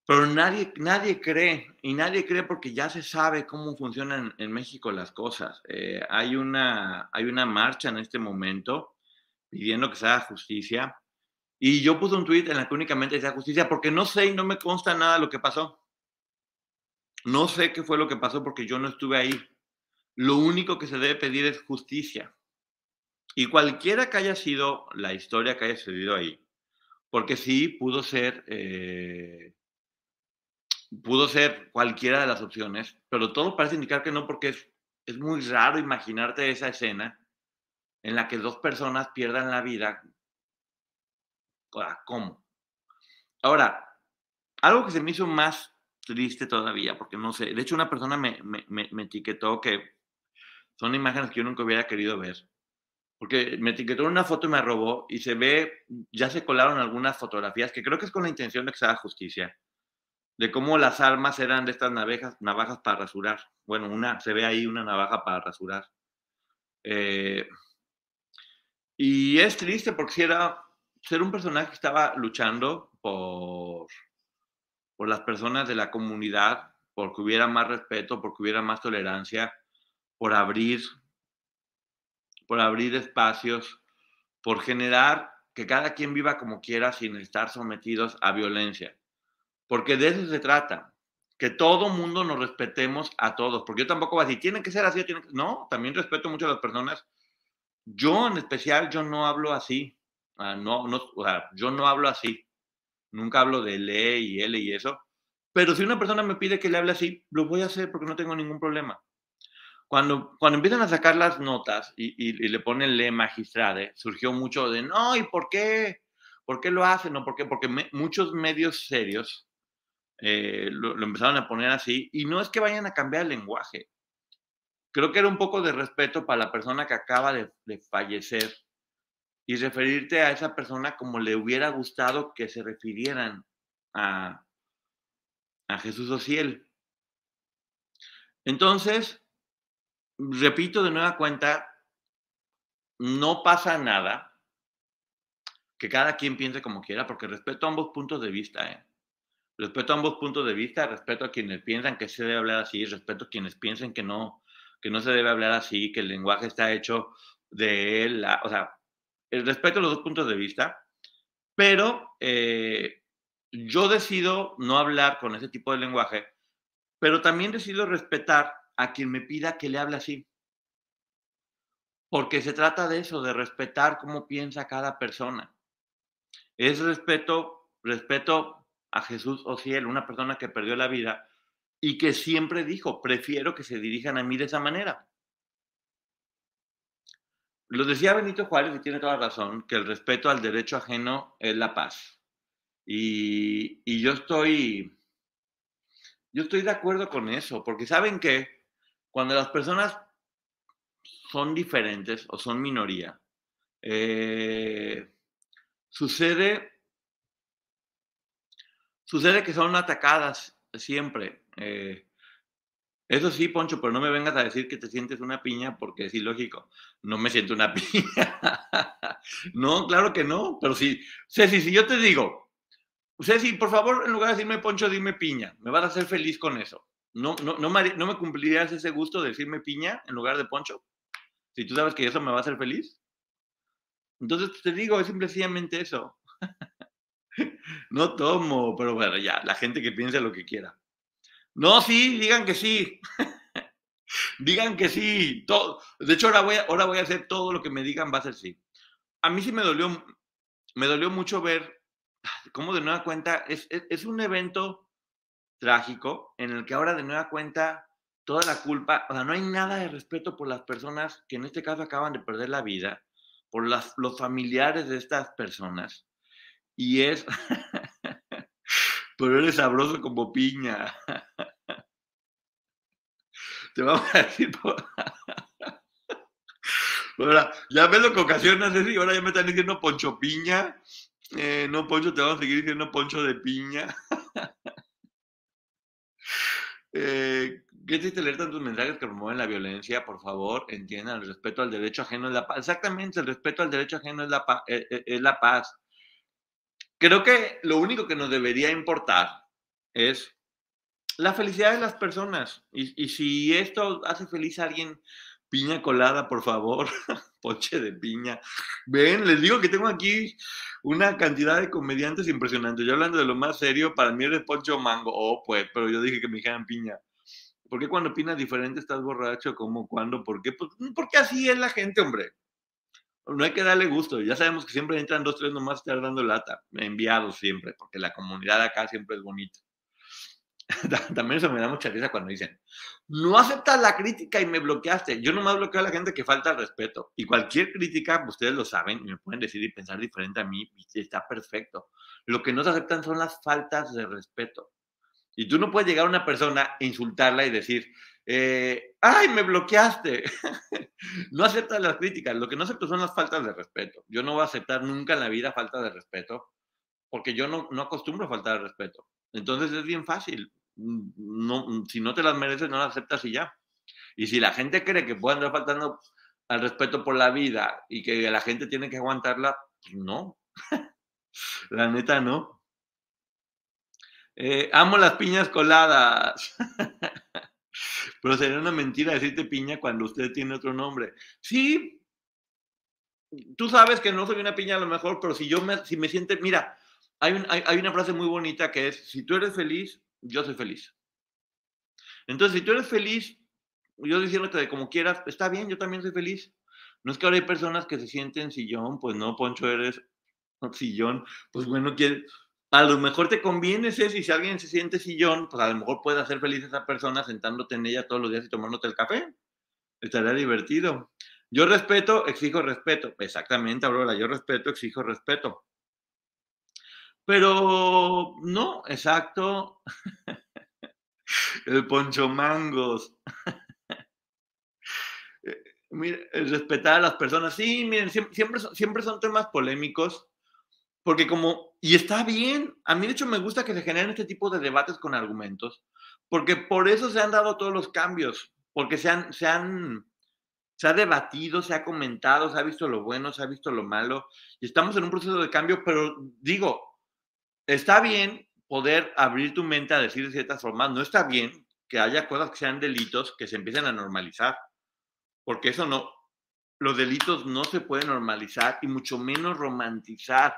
D: Pero nadie, nadie cree, y nadie cree porque ya se sabe cómo funcionan en México las cosas. Eh, hay, una, hay una marcha en este momento pidiendo que se haga justicia. Y yo puse un tweet en la que únicamente decía justicia porque no sé y no me consta nada lo que pasó. No sé qué fue lo que pasó porque yo no estuve ahí. Lo único que se debe pedir es justicia. Y cualquiera que haya sido la historia que haya sucedido ahí, porque sí pudo ser, eh, pudo ser cualquiera de las opciones, pero todo parece indicar que no, porque es, es muy raro imaginarte esa escena en la que dos personas pierdan la vida. ¿Cómo? Ahora, algo que se me hizo más triste todavía, porque no sé, de hecho una persona me, me, me etiquetó que son imágenes que yo nunca hubiera querido ver porque me etiquetó una foto y me robó y se ve, ya se colaron algunas fotografías que creo que es con la intención de que se haga justicia, de cómo las armas eran de estas navajas, navajas para rasurar. Bueno, una, se ve ahí una navaja para rasurar. Eh, y es triste porque si era ser un personaje que estaba luchando por, por las personas de la comunidad, porque hubiera más respeto, porque hubiera más tolerancia, por abrir por abrir espacios, por generar que cada quien viva como quiera sin estar sometidos a violencia. Porque de eso se trata, que todo mundo nos respetemos a todos, porque yo tampoco voy a decir, tienen que ser así, que... no, también respeto mucho a las personas. Yo en especial, yo no hablo así, ah, no, no, o sea, yo no hablo así, nunca hablo de le y L y eso, pero si una persona me pide que le hable así, lo voy a hacer porque no tengo ningún problema. Cuando, cuando empiezan a sacar las notas y, y, le ponen le magistrade, surgió mucho de, no, ¿y por qué? ¿Por qué lo hacen? ¿No? ¿Por qué? Porque muchos medios serios eh, lo, empezaron a poner así y no es que vayan a cambiar el lenguaje. Creo que era un poco de respeto para la persona que acaba de, de fallecer y referirte a esa persona como le hubiera gustado que se refirieran a, a Jesús Ociel. Entonces, repito de nueva cuenta, no pasa nada, que cada quien piense como quiera, porque respeto ambos puntos de vista, ¿eh? Respeto ambos puntos de vista, respeto a quienes piensan que se debe hablar así, respeto a quienes piensen que no, que no se debe hablar así, que el lenguaje está hecho de él, o sea, el respeto a los dos puntos de vista, pero eh, yo decido no hablar con ese tipo de lenguaje, pero también decido respetar a quien me pida que le hable así. Porque se trata de eso, de respetar cómo piensa cada persona. Es respeto, respeto a Jesús Ociel, una persona que perdió la vida y que siempre dijo, prefiero que se dirijan a mí de esa manera. Lo decía Benito Juárez y tiene toda razón, que el respeto al derecho ajeno es la paz. Y, y yo estoy, yo estoy de acuerdo con eso, porque saben que cuando las personas son diferentes o son minoría, eh, sucede, sucede que son atacadas siempre. Eh, eso sí, Poncho, pero no me vengas a decir que te sientes una piña porque es ilógico. No me siento una piña. no, claro que no. Pero sí, Ceci, si yo te digo, Ceci, por favor, en lugar de decirme Poncho, dime piña. Me vas a hacer feliz con eso no, no, no, me, cumplirías ese gusto de decirme piña en lugar de poncho. Si tú sabes que eso me va a hacer feliz. Entonces te digo, es simplemente eso. no tomo, pero bueno, ya, la gente que piense lo que quiera. No, sí, digan que sí. digan que sí. Todo. De hecho, ahora voy, a, ahora voy a hacer todo lo que me digan, va a ser sí. A mí sí me dolió, me dolió mucho ver cómo de nueva cuenta es, es un evento trágico en el que ahora de nueva cuenta toda la culpa, o sea, no hay nada de respeto por las personas que en este caso acaban de perder la vida, por las, los familiares de estas personas. Y es, pero eres sabroso como piña. Te vamos a decir Ahora, ya ves lo que ocasiona, y ahora ya me están diciendo Poncho Piña. Eh, no, Poncho, te vamos a seguir diciendo Poncho de Piña. Eh, qué triste leer tantos mensajes que promueven la violencia, por favor, entiendan, el respeto al derecho ajeno es la paz. Exactamente, el respeto al derecho ajeno es la, eh, eh, es la paz. Creo que lo único que nos debería importar es la felicidad de las personas. Y, y si esto hace feliz a alguien, piña colada, por favor, Poche de piña. Ven, les digo que tengo aquí una cantidad de comediantes impresionantes. Yo hablando de lo más serio, para mí eres Poncho Mango. Oh, pues, pero yo dije que me dijeran piña. ¿Por qué cuando opinas diferente estás borracho? ¿Cómo? ¿Cuándo? ¿Por qué? Pues, porque así es la gente, hombre. No hay que darle gusto. Ya sabemos que siempre entran dos, tres nomás estar dando lata. Enviados siempre, porque la comunidad acá siempre es bonita. También eso me da mucha risa cuando dicen, no aceptas la crítica y me bloqueaste. Yo nomás bloqueo a la gente que falta el respeto. Y cualquier crítica, ustedes lo saben, y me pueden decir y pensar diferente a mí, está perfecto. Lo que no se aceptan son las faltas de respeto. Y tú no puedes llegar a una persona e insultarla y decir, eh, ¡ay, me bloqueaste! no aceptas las críticas. Lo que no acepto son las faltas de respeto. Yo no voy a aceptar nunca en la vida falta de respeto, porque yo no, no acostumbro a faltar de respeto. Entonces es bien fácil. No, si no te las mereces, no las aceptas y ya. Y si la gente cree que puede andar faltando al respeto por la vida y que la gente tiene que aguantarla, pues no. la neta no. Eh, amo las piñas coladas. Pero sería una mentira decirte piña cuando usted tiene otro nombre. Sí, tú sabes que no soy una piña a lo mejor, pero si yo me, si me siente, mira, hay, hay, una frase muy bonita que es, si tú eres feliz, yo soy feliz. Entonces, si tú eres feliz, yo diciéndote de como quieras, está bien, yo también soy feliz. No es que ahora hay personas que se sienten sillón, pues no, Poncho, eres sillón, pues bueno, a lo mejor te conviene ese, si alguien se siente sillón, pues a lo mejor puede hacer feliz a esa persona sentándote en ella todos los días y tomándote el café. Estaría divertido. Yo respeto, exijo respeto. Exactamente, Aurora, yo respeto, exijo respeto. Pero no, exacto. El poncho mangos. Eh, respetar a las personas. Sí, miren, siempre, siempre son temas polémicos, porque como, y está bien, a mí de hecho me gusta que se generen este tipo de debates con argumentos, porque por eso se han dado todos los cambios, porque se han, se han, se ha debatido, se ha comentado, se ha visto lo bueno, se ha visto lo malo, y estamos en un proceso de cambio, pero digo, está bien poder abrir tu mente a decir de ciertas formas, no está bien que haya cosas que sean delitos que se empiecen a normalizar, porque eso no, los delitos no se pueden normalizar y mucho menos romantizar,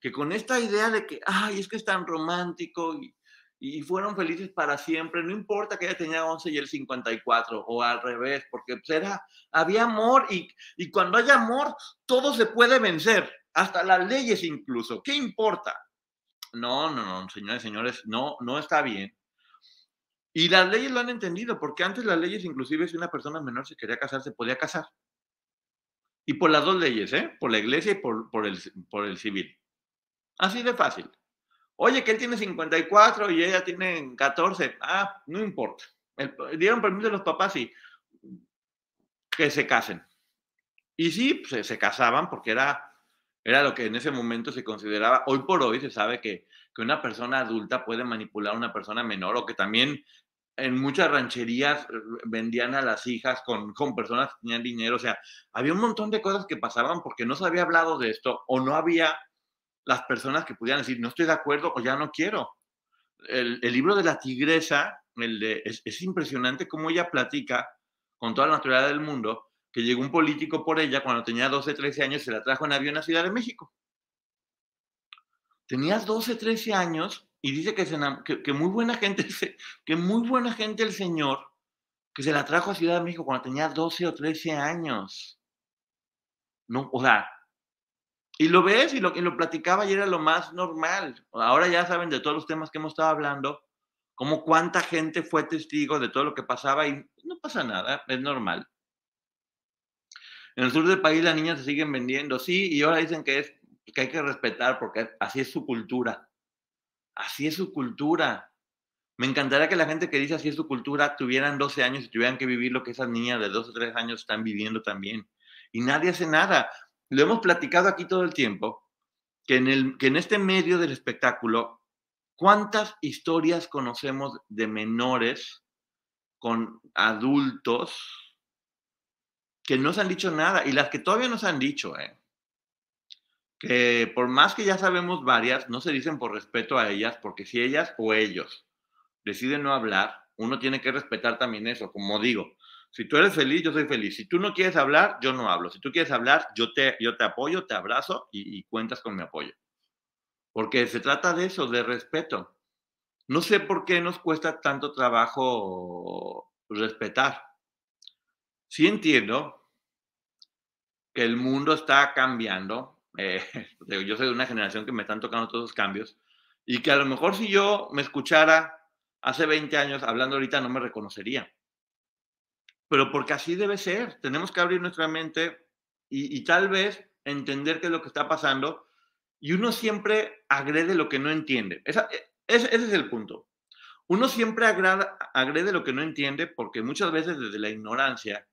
D: que con esta idea de que, ay, es que es tan romántico y, y fueron felices para siempre, no importa que ella tenía 11 y él 54, o al revés, porque pues había amor y, y cuando hay amor, todo se puede vencer, hasta las leyes incluso, ¿qué importa? No, no, no, señores, señores, no, no está bien. Y las leyes lo han entendido, porque antes las leyes, inclusive si una persona menor se quería casar, se podía casar. Y por las dos leyes, ¿eh? Por la iglesia y por, por, el, por el civil. Así de fácil. Oye, que él tiene 54 y ella tiene 14. Ah, no importa. dieron permiso a los papás y que se casen. Y sí, se, se casaban porque era era lo que en ese momento se consideraba, hoy por hoy se sabe que, que una persona adulta puede manipular a una persona menor o que también en muchas rancherías eh, vendían a las hijas con, con, personas que tenían dinero. O sea, había un montón de cosas que pasaban porque no se había hablado de esto o no había las personas que pudieran decir, no estoy de acuerdo o ya no quiero. El, el libro de la tigresa, el de, es, es, impresionante cómo ella platica con toda la naturaleza del mundo que llegó un político por ella cuando tenía 12, 13 años se la trajo en avión a Ciudad de México. Tenía 12, 13 años y dice que, se, que, muy buena gente, que muy buena gente el señor que se la trajo a Ciudad de México cuando tenía 12 o 13 años. No, o sea, y lo ves y lo, y lo platicaba y era lo más normal. Ahora ya saben de todos los temas que hemos estado hablando, como cuánta gente fue testigo de todo lo que pasaba y no pasa nada, es normal. En el sur del país las niñas se siguen vendiendo, sí, y ahora dicen que, es, que hay que respetar porque así es su cultura. Así es su cultura. Me encantaría que la gente que dice así es su cultura tuvieran 12 años y tuvieran que vivir lo que esas niñas de 2 o 3 años están viviendo también. Y nadie hace nada. Lo hemos platicado aquí todo el tiempo, que en, el, que en este medio del espectáculo, ¿cuántas historias conocemos de menores con adultos que no se han dicho nada y las que todavía no se han dicho, ¿eh? que por más que ya sabemos varias, no se dicen por respeto a ellas, porque si ellas o ellos deciden no hablar, uno tiene que respetar también eso, como digo. Si tú eres feliz, yo soy feliz. Si tú no quieres hablar, yo no hablo. Si tú quieres hablar, yo te, yo te apoyo, te abrazo y, y cuentas con mi apoyo. Porque se trata de eso, de respeto. No sé por qué nos cuesta tanto trabajo respetar. Sí entiendo que el mundo está cambiando. eh, yo soy de una generación que me están tocando todos los cambios y que a lo mejor si yo me escuchara hace 20 años hablando ahorita no me reconocería. Pero porque así debe ser. Tenemos que abrir nuestra mente y, y tal vez entender qué es lo que está pasando y uno siempre agrede lo que no entiende. Esa- e- ese, ese es el punto. Uno siempre agrada- agrede lo que no entiende porque muchas veces desde la ignorancia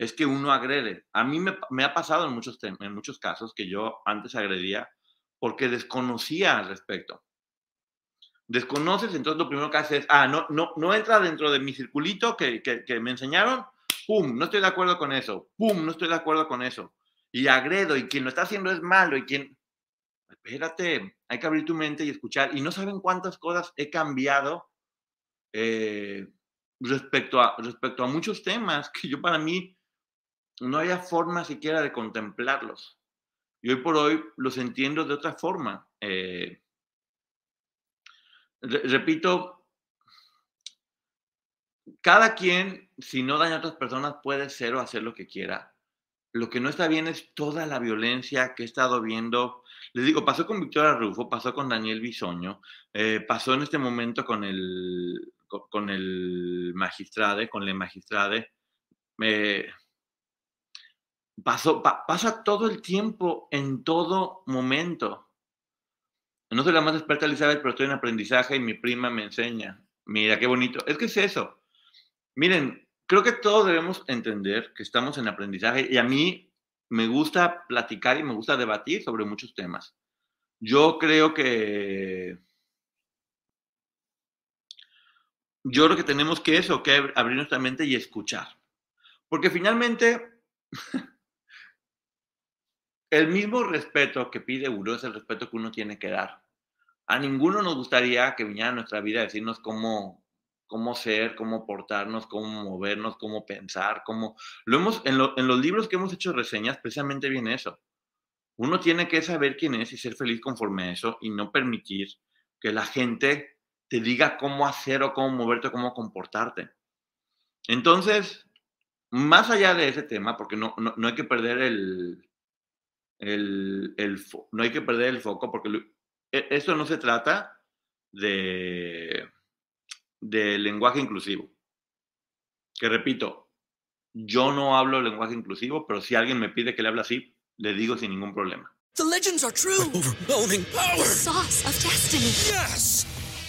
D: es que uno agrede. A mí me, ha pasado en muchos, en muchos casos que yo antes agredía porque desconocía al respecto. Desconoces, entonces lo primero que haces es, ah, no, no, no entra dentro de mi circulito que, que, que me enseñaron, pum, no estoy de acuerdo con eso, pum, no estoy de acuerdo con eso. Y agredo, y quien lo está haciendo es malo, y quien, espérate, hay que abrir tu mente y escuchar. Y no saben cuántas cosas he cambiado eh, respecto, a, respecto a muchos temas que yo para mí no había forma siquiera de contemplarlos. Y hoy por hoy los entiendo de otra forma. Eh, re- repito, cada quien, si no daña a otras personas, puede ser o hacer lo que quiera. Lo que no está bien es toda la violencia que he estado viendo. Les digo, pasó con Victoria Rufo, pasó con Daniel Bisoño, eh, pasó en este momento con el, con, el magistrade, con la magistrade. Pasó, pa- pasa todo el tiempo, en todo momento. No soy la más experta, Elizabeth, pero estoy en aprendizaje y mi prima me enseña. Mira, qué bonito. Es que es eso. Miren, creo que todos debemos entender que estamos en aprendizaje y a mí me gusta platicar y me gusta debatir sobre muchos temas. Yo creo que yo creo que tenemos que eso, que ab- abrir nuestra mente y escuchar. Porque finalmente el mismo respeto que pide uno es el respeto que uno tiene que dar. A ninguno nos gustaría que viniera a nuestra vida a decirnos cómo, cómo ser, cómo portarnos, cómo movernos, cómo pensar, cómo... Lo hemos, en, lo- en los libros que hemos hecho reseñas, precisamente viene eso. Uno tiene que saber quién es y ser feliz conforme a eso y no permitir que la gente te diga cómo hacer o cómo moverte o cómo comportarte. Entonces, más allá de ese tema, porque no, no hay que perder el, el, el fo- no hay que perder el foco, porque lo- e- esto no se trata de, de lenguaje inclusivo. Que repito, yo no hablo lenguaje inclusivo, pero si alguien me pide que le hable así, le digo sin ningún problema.
B: The legends are true.
C: Overwhelming power!
B: Sauce of destiny.
C: Yes!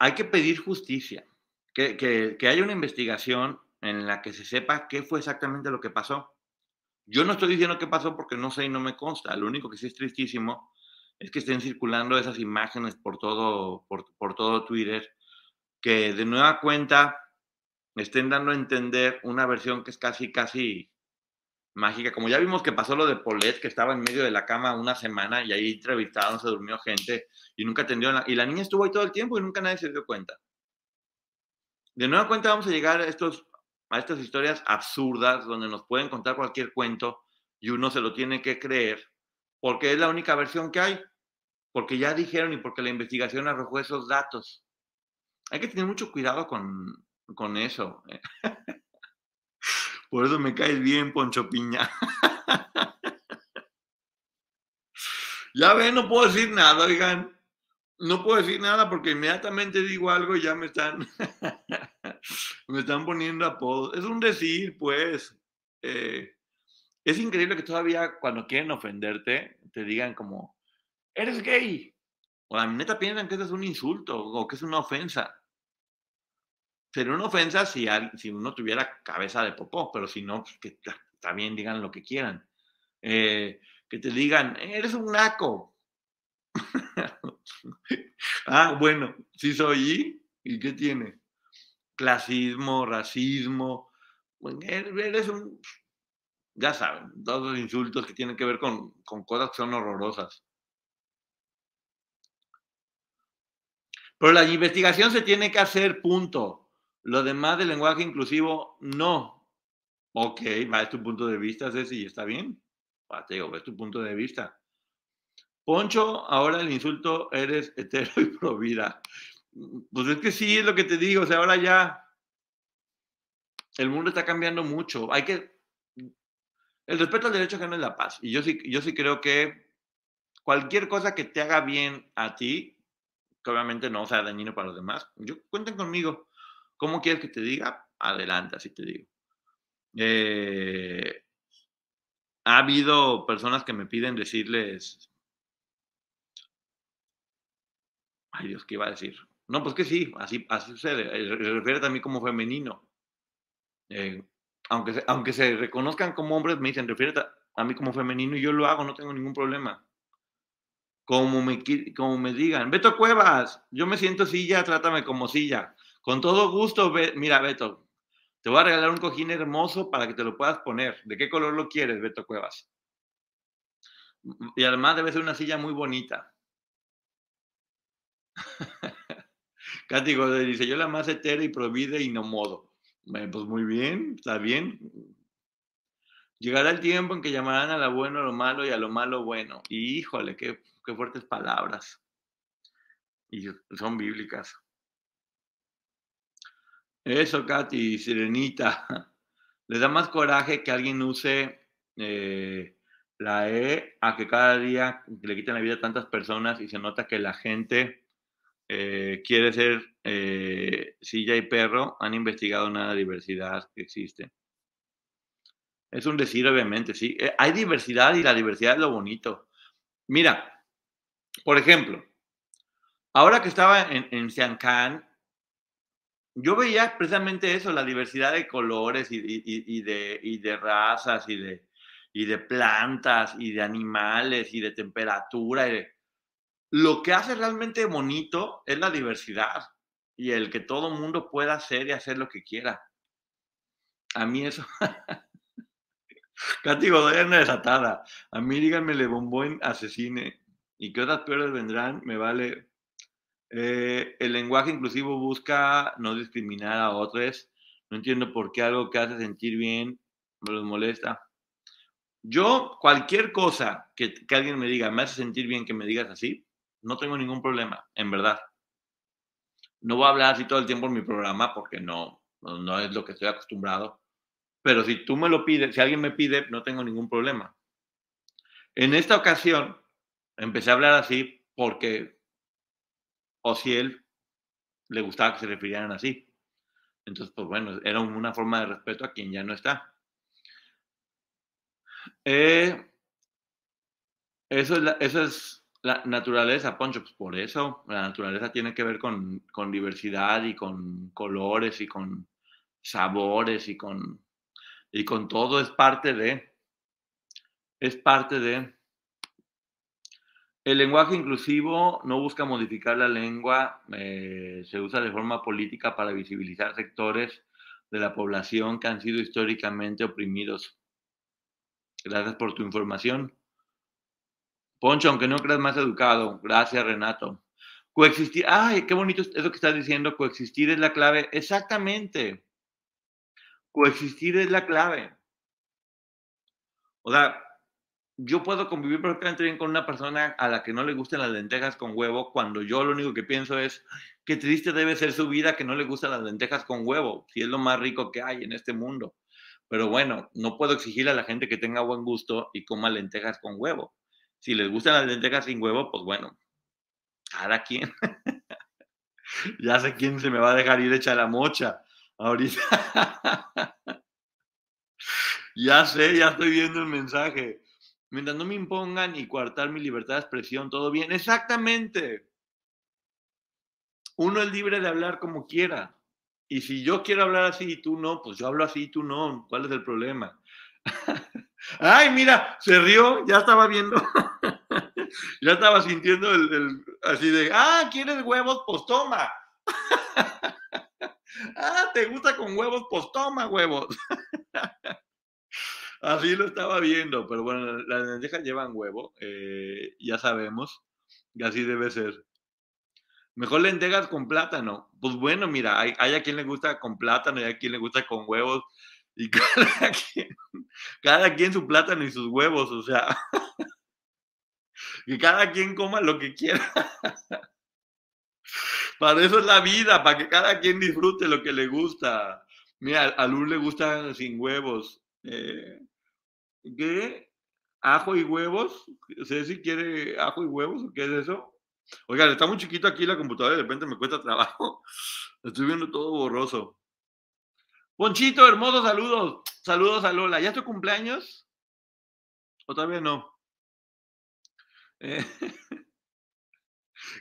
D: hay que pedir justicia, que, haya una investigación en la que se sepa qué fue exactamente lo que pasó. Yo no estoy diciendo qué pasó porque no sé y no me consta. Lo único que sí es tristísimo es que estén circulando esas imágenes por todo, por todo Twitter, que de nueva cuenta estén dando a entender una versión que es casi, casi mágica. Como ya vimos que pasó lo de Paulette, que estaba en medio de la cama una semana y ahí entrevistaron, se durmió gente y nunca atendió. Y la niña estuvo ahí todo el tiempo y nunca nadie se dio cuenta. De nueva cuenta vamos a llegar a, estos, a estas historias absurdas donde nos pueden contar cualquier cuento y uno se lo tiene que creer porque es la única versión que hay, porque ya dijeron y porque la investigación arrojó esos datos. Hay que tener mucho cuidado con, con eso. Por eso me caes bien, Poncho Piña. ya ven, no puedo decir nada, oigan. No puedo decir nada porque inmediatamente digo algo y ya me están, me están poniendo apodos. Es un decir, pues. Eh, es increíble que todavía cuando quieren ofenderte, te digan como, eres gay. O la neta piensan que eso es un insulto o que es una ofensa. Sería una ofensa si, si uno tuviera cabeza de popó, pero si no, pues que ta- está bien, digan lo que quieran. Eh, que te digan, eres un naco. ah, bueno, sí soy. ¿Y qué tiene? Clasismo, racismo. bueno, er- Eres un. Ya saben, todos los insultos que tienen que ver con, con cosas que son horrorosas. Pero la investigación se tiene que hacer, punto. Lo demás del lenguaje inclusivo, no. Ok, va, es tu punto de vista, Ceci, está bien. Va, te digo, es tu punto de vista. Poncho, ahora el insulto eres hetero y pro vida. Pues es que sí, es lo que te digo. O sea, ahora ya el mundo está cambiando mucho. Hay que. El respeto al derecho ajeno es la paz. Y yo sí, yo sí creo que cualquier cosa que te haga bien a ti, que obviamente no sea dañino para los demás, yo cuenten conmigo. ¿Cómo quieres que te diga? Adelante, así te digo. Eh, ha habido personas que me piden decirles. Ay Dios, ¿qué iba a decir? No, pues que sí, así, sucede. Eh, Refiere a mí como femenino. Eh, aunque, se, aunque se reconozcan como hombres, me dicen, refiere a, mí como femenino y yo lo hago, no tengo ningún problema. Como me, como me digan, Beto Cuevas, yo me siento silla, trátame como silla. Con todo gusto, mira, Beto, te voy a regalar un cojín hermoso para que te lo puedas poner. ¿De qué color lo quieres, Beto Cuevas? Y además debe ser una silla muy bonita. Katy dice, yo la más hetera y provide y no modo. Pues muy bien, está bien. Llegará el tiempo en que llamarán a lo bueno lo malo y a lo malo bueno. Y híjole, qué fuertes palabras. Y son bíblicas. Eso, Katy, Sirenita. Le da más coraje que alguien use eh, la E a que cada día le quiten la vida a tantas personas y se nota que la gente eh, quiere ser eh, silla y perro. Han investigado nada de diversidad que existe. Es un decir, obviamente, sí. Hay diversidad y la diversidad es lo bonito. Mira, por ejemplo, ahora que estaba en, en Siancán, yo veía precisamente eso, la diversidad de colores y, de, y de razas y de, y de plantas y de animales y de temperatura. Lo que hace realmente bonito es la diversidad y el que todo mundo pueda hacer y hacer lo que quiera. A mí eso... Katy Godoy una desatada. A mí díganme le bombón asesine y que otras peores vendrán, me vale. Eh, el lenguaje inclusivo busca no discriminar a otros. No entiendo por qué algo que hace sentir bien me los molesta. Yo, cualquier cosa que, que alguien me diga, me hace sentir bien que me digas así, no tengo ningún problema, en verdad. No voy a hablar así todo el tiempo en mi programa porque no, no, no es lo que estoy acostumbrado. Pero si tú me lo pides, si alguien me pide, no tengo ningún problema. En esta ocasión, empecé a hablar así porque o si él le gustaba que se refirieran así. Entonces, pues bueno, era una forma de respeto a quien ya no está. Eh, eso, es la, eso es la naturaleza, Poncho. Pues por eso la naturaleza tiene que ver con, con diversidad y con colores y con sabores y con, y con todo. Es parte de. Es parte de. El lenguaje inclusivo no busca modificar la lengua, eh, se usa de forma política para visibilizar sectores de la población que han sido históricamente oprimidos. Gracias por tu información. Poncho, aunque no creas más educado. Gracias, Renato. Coexistir. Ay, qué bonito es eso que estás diciendo. Coexistir es la clave. Exactamente. Coexistir es la clave. O sea, yo puedo convivir perfectamente bien con una persona a la que no le gustan las lentejas con huevo cuando yo lo único que pienso es qué triste debe ser su vida que no le gustan las lentejas con huevo, si es lo más rico que hay en este mundo. Pero bueno, no puedo exigir a la gente que tenga buen gusto y coma lentejas con huevo. Si les gustan las lentejas sin huevo, pues bueno, cada quien. ya sé quién se me va a dejar ir hecha la mocha ahorita. ya sé, ya estoy viendo el mensaje. Mientras no me impongan y coartar mi libertad de expresión, todo bien. Exactamente. Uno es libre de hablar como quiera. Y si yo quiero hablar así y tú no, pues yo hablo así y tú no. ¿Cuál es el problema? Ay, mira, se rió, ya estaba viendo, ya estaba sintiendo el, el- así de, ah, ¿quieres huevos? Pues toma. ah, ¿te gusta con huevos? Pues toma huevos. Así lo estaba viendo, pero bueno, las lentejas llevan huevo, eh, ya sabemos, y así debe ser. Mejor lentejas con plátano. Pues bueno, mira, hay, a quien le gusta con plátano y a quien le gusta con huevos. Y cada quien, su plátano y sus huevos, o sea, que cada quien coma lo que quiera. Para eso es la vida, para que cada quien disfrute lo que le gusta. Mira, a Luz le gusta sin huevos. Eh, ¿Qué? ¿Ajo y huevos? Ceci quiere ajo y huevos o qué es eso? Oigan, está muy chiquito aquí la computadora de repente me cuesta trabajo. Estoy viendo todo borroso. Ponchito, hermoso, saludos. Saludos a Lola. ¿Ya es tu cumpleaños? ¿O todavía no? Eh,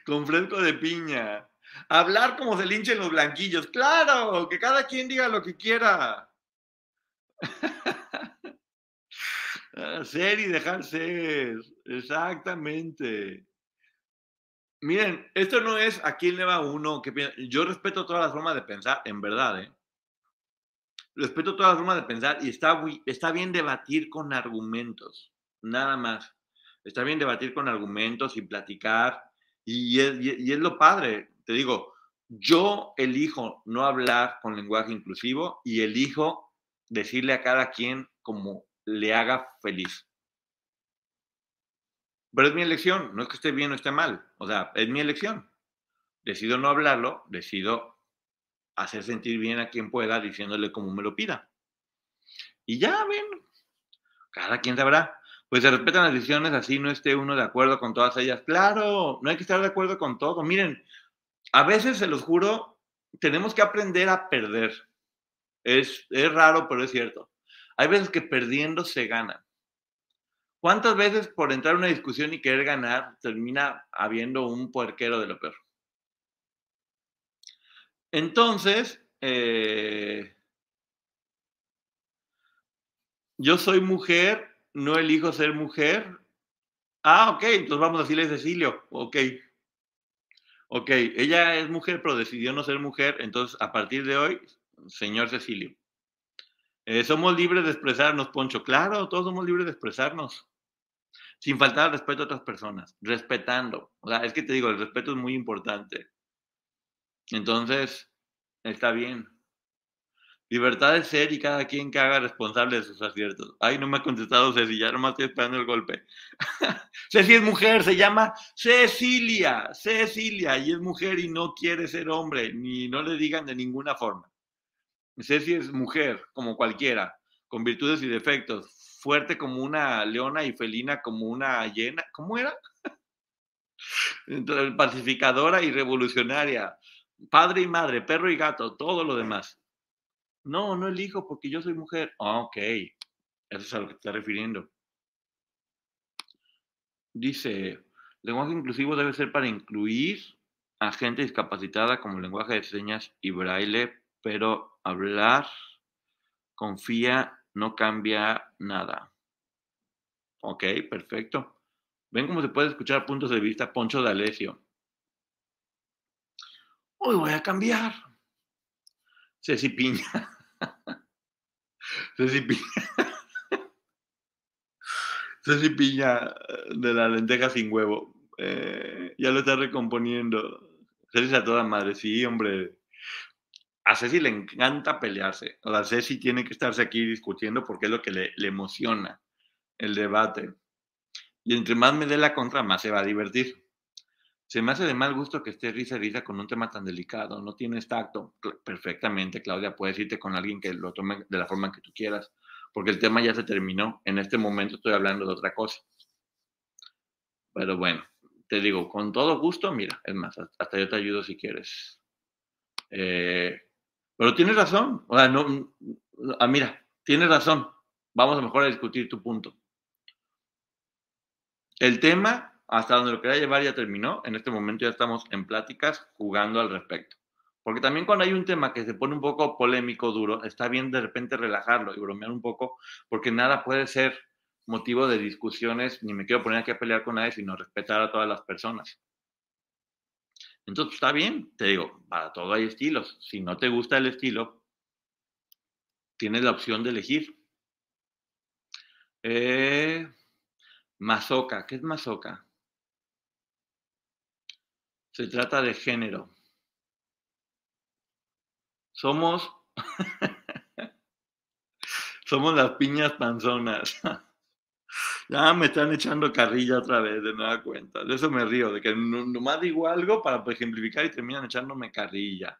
D: con fresco de piña. Hablar como se linchen los blanquillos. Claro, que cada quien diga lo que quiera. Ah, ser y dejar ser. Exactamente. Miren, esto no es a quién le va uno. Que Yo respeto todas las formas de pensar, en verdad, ¿eh? Respeto todas las formas de pensar y está, está bien debatir con argumentos, nada más. Está bien debatir con argumentos y platicar. Y es, y es lo padre. Te digo, yo elijo no hablar con lenguaje inclusivo y elijo decirle a cada quien como le haga feliz. Pero es mi elección, no es que esté bien o esté mal. O sea, es mi elección. Decido no hablarlo, decido hacer sentir bien a quien pueda diciéndole como me lo pida. Y ya ven, cada quien sabrá. Pues se respetan las decisiones, así no esté uno de acuerdo con todas ellas. Claro, no hay que estar de acuerdo con todo. Miren, a veces, se los juro, tenemos que aprender a perder. Es, es raro, pero es cierto. Hay veces que perdiendo se gana. ¿Cuántas veces por entrar a una discusión y querer ganar termina habiendo un puerquero de lo peor? Entonces, eh, yo soy mujer, no elijo ser mujer. Ah, ok, entonces vamos a decirle a Cecilio. Ok. Ok, ella es mujer, pero decidió no ser mujer. Entonces, a partir de hoy, señor Cecilio. Eh, somos libres de expresarnos, Poncho. Claro, todos somos libres de expresarnos. Sin faltar al respeto a otras personas. Respetando. O sea, es que te digo, el respeto es muy importante. Entonces, está bien. Libertad de ser y cada quien que haga responsable de sus aciertos. Ay, no me ha contestado Ceci, ya nomás estoy esperando el golpe. Ceci es mujer, se llama Cecilia, Cecilia, y es mujer y no quiere ser hombre, ni no le digan de ninguna forma. Ceci es mujer, como cualquiera, con virtudes y defectos, fuerte como una leona y felina como una hiena. ¿Cómo era? Pacificadora y revolucionaria, padre y madre, perro y gato, todo lo demás. No, no elijo porque yo soy mujer. Ah, ok, eso es a lo que está refiriendo. Dice, lenguaje inclusivo debe ser para incluir a gente discapacitada como lenguaje de señas y braille, pero hablar, confía, no cambia nada. Ok, perfecto. Ven cómo se puede escuchar puntos de vista Poncho de Alessio. Hoy voy a cambiar. Ceci Piña. Ceci Piña. Ceci Piña eh, de la lenteja sin huevo. Eh, ya lo está recomponiendo. Ceci a toda madre, sí, hombre. A Ceci le encanta pelearse. O sea, Ceci tiene que estarse aquí discutiendo porque es lo que le, le emociona el debate. Y entre más me dé la contra, más se va a divertir. Se me hace de mal gusto que esté risa risa con un tema tan delicado. No tienes tacto. Perfectamente, Claudia. Puedes irte con alguien que lo tome de la forma que tú quieras. Porque el tema ya se terminó. En este momento estoy hablando de otra cosa. Pero bueno, te digo, con todo gusto, mira, es más, hasta yo te ayudo si quieres. Eh, pero tienes razón. O sea, no, ah, mira, tienes razón. Vamos a mejor a discutir tu punto. El tema, hasta donde lo quería llevar, ya terminó. En este momento ya estamos en pláticas jugando al respecto. Porque también cuando hay un tema que se pone un poco polémico, duro, está bien de repente relajarlo y bromear un poco, porque nada puede ser motivo de discusiones, ni me quiero poner aquí a pelear con nadie, sino respetar a todas las personas. Entonces, está bien, te digo, para todo hay estilos. Si no te gusta el estilo, tienes la opción de elegir. Eh, mazoca, ¿qué es mazoca? Se trata de género. Somos, somos las piñas panzonas. Ya me están echando carrilla otra vez, de nueva cuenta. De eso me río, de que nomás digo algo para ejemplificar y terminan echándome carrilla.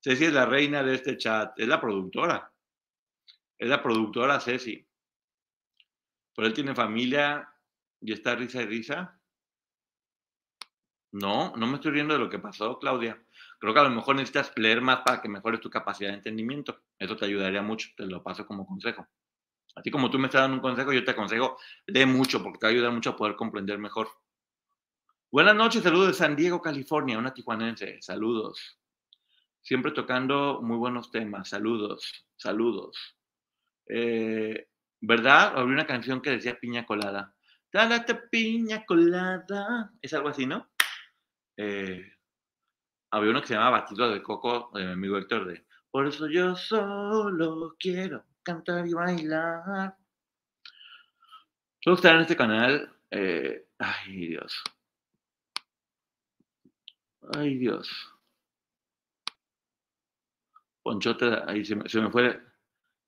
D: Ceci es la reina de este chat, es la productora. Es la productora Ceci. Pero él tiene familia y está risa y risa. No, no me estoy riendo de lo que pasó, Claudia. Creo que a lo mejor necesitas leer más para que mejores tu capacidad de entendimiento. Eso te ayudaría mucho, te lo paso como consejo. Así como tú me estás dando un consejo, yo te aconsejo, lee mucho porque te va a ayudar mucho a poder comprender mejor. Buenas noches, saludos de San Diego, California, una tijuanense, saludos. Siempre tocando muy buenos temas, saludos, saludos. Eh, ¿Verdad? Había una canción que decía piña colada. Dálate piña colada. Es algo así, ¿no? Eh, había uno que se llamaba Batido de Coco, de mi amigo Héctor, de Por eso yo solo quiero cantar y bailar. Todos estar en este canal. Eh, ay, Dios. Ay, Dios. Ponchote, ahí se me, se me fue.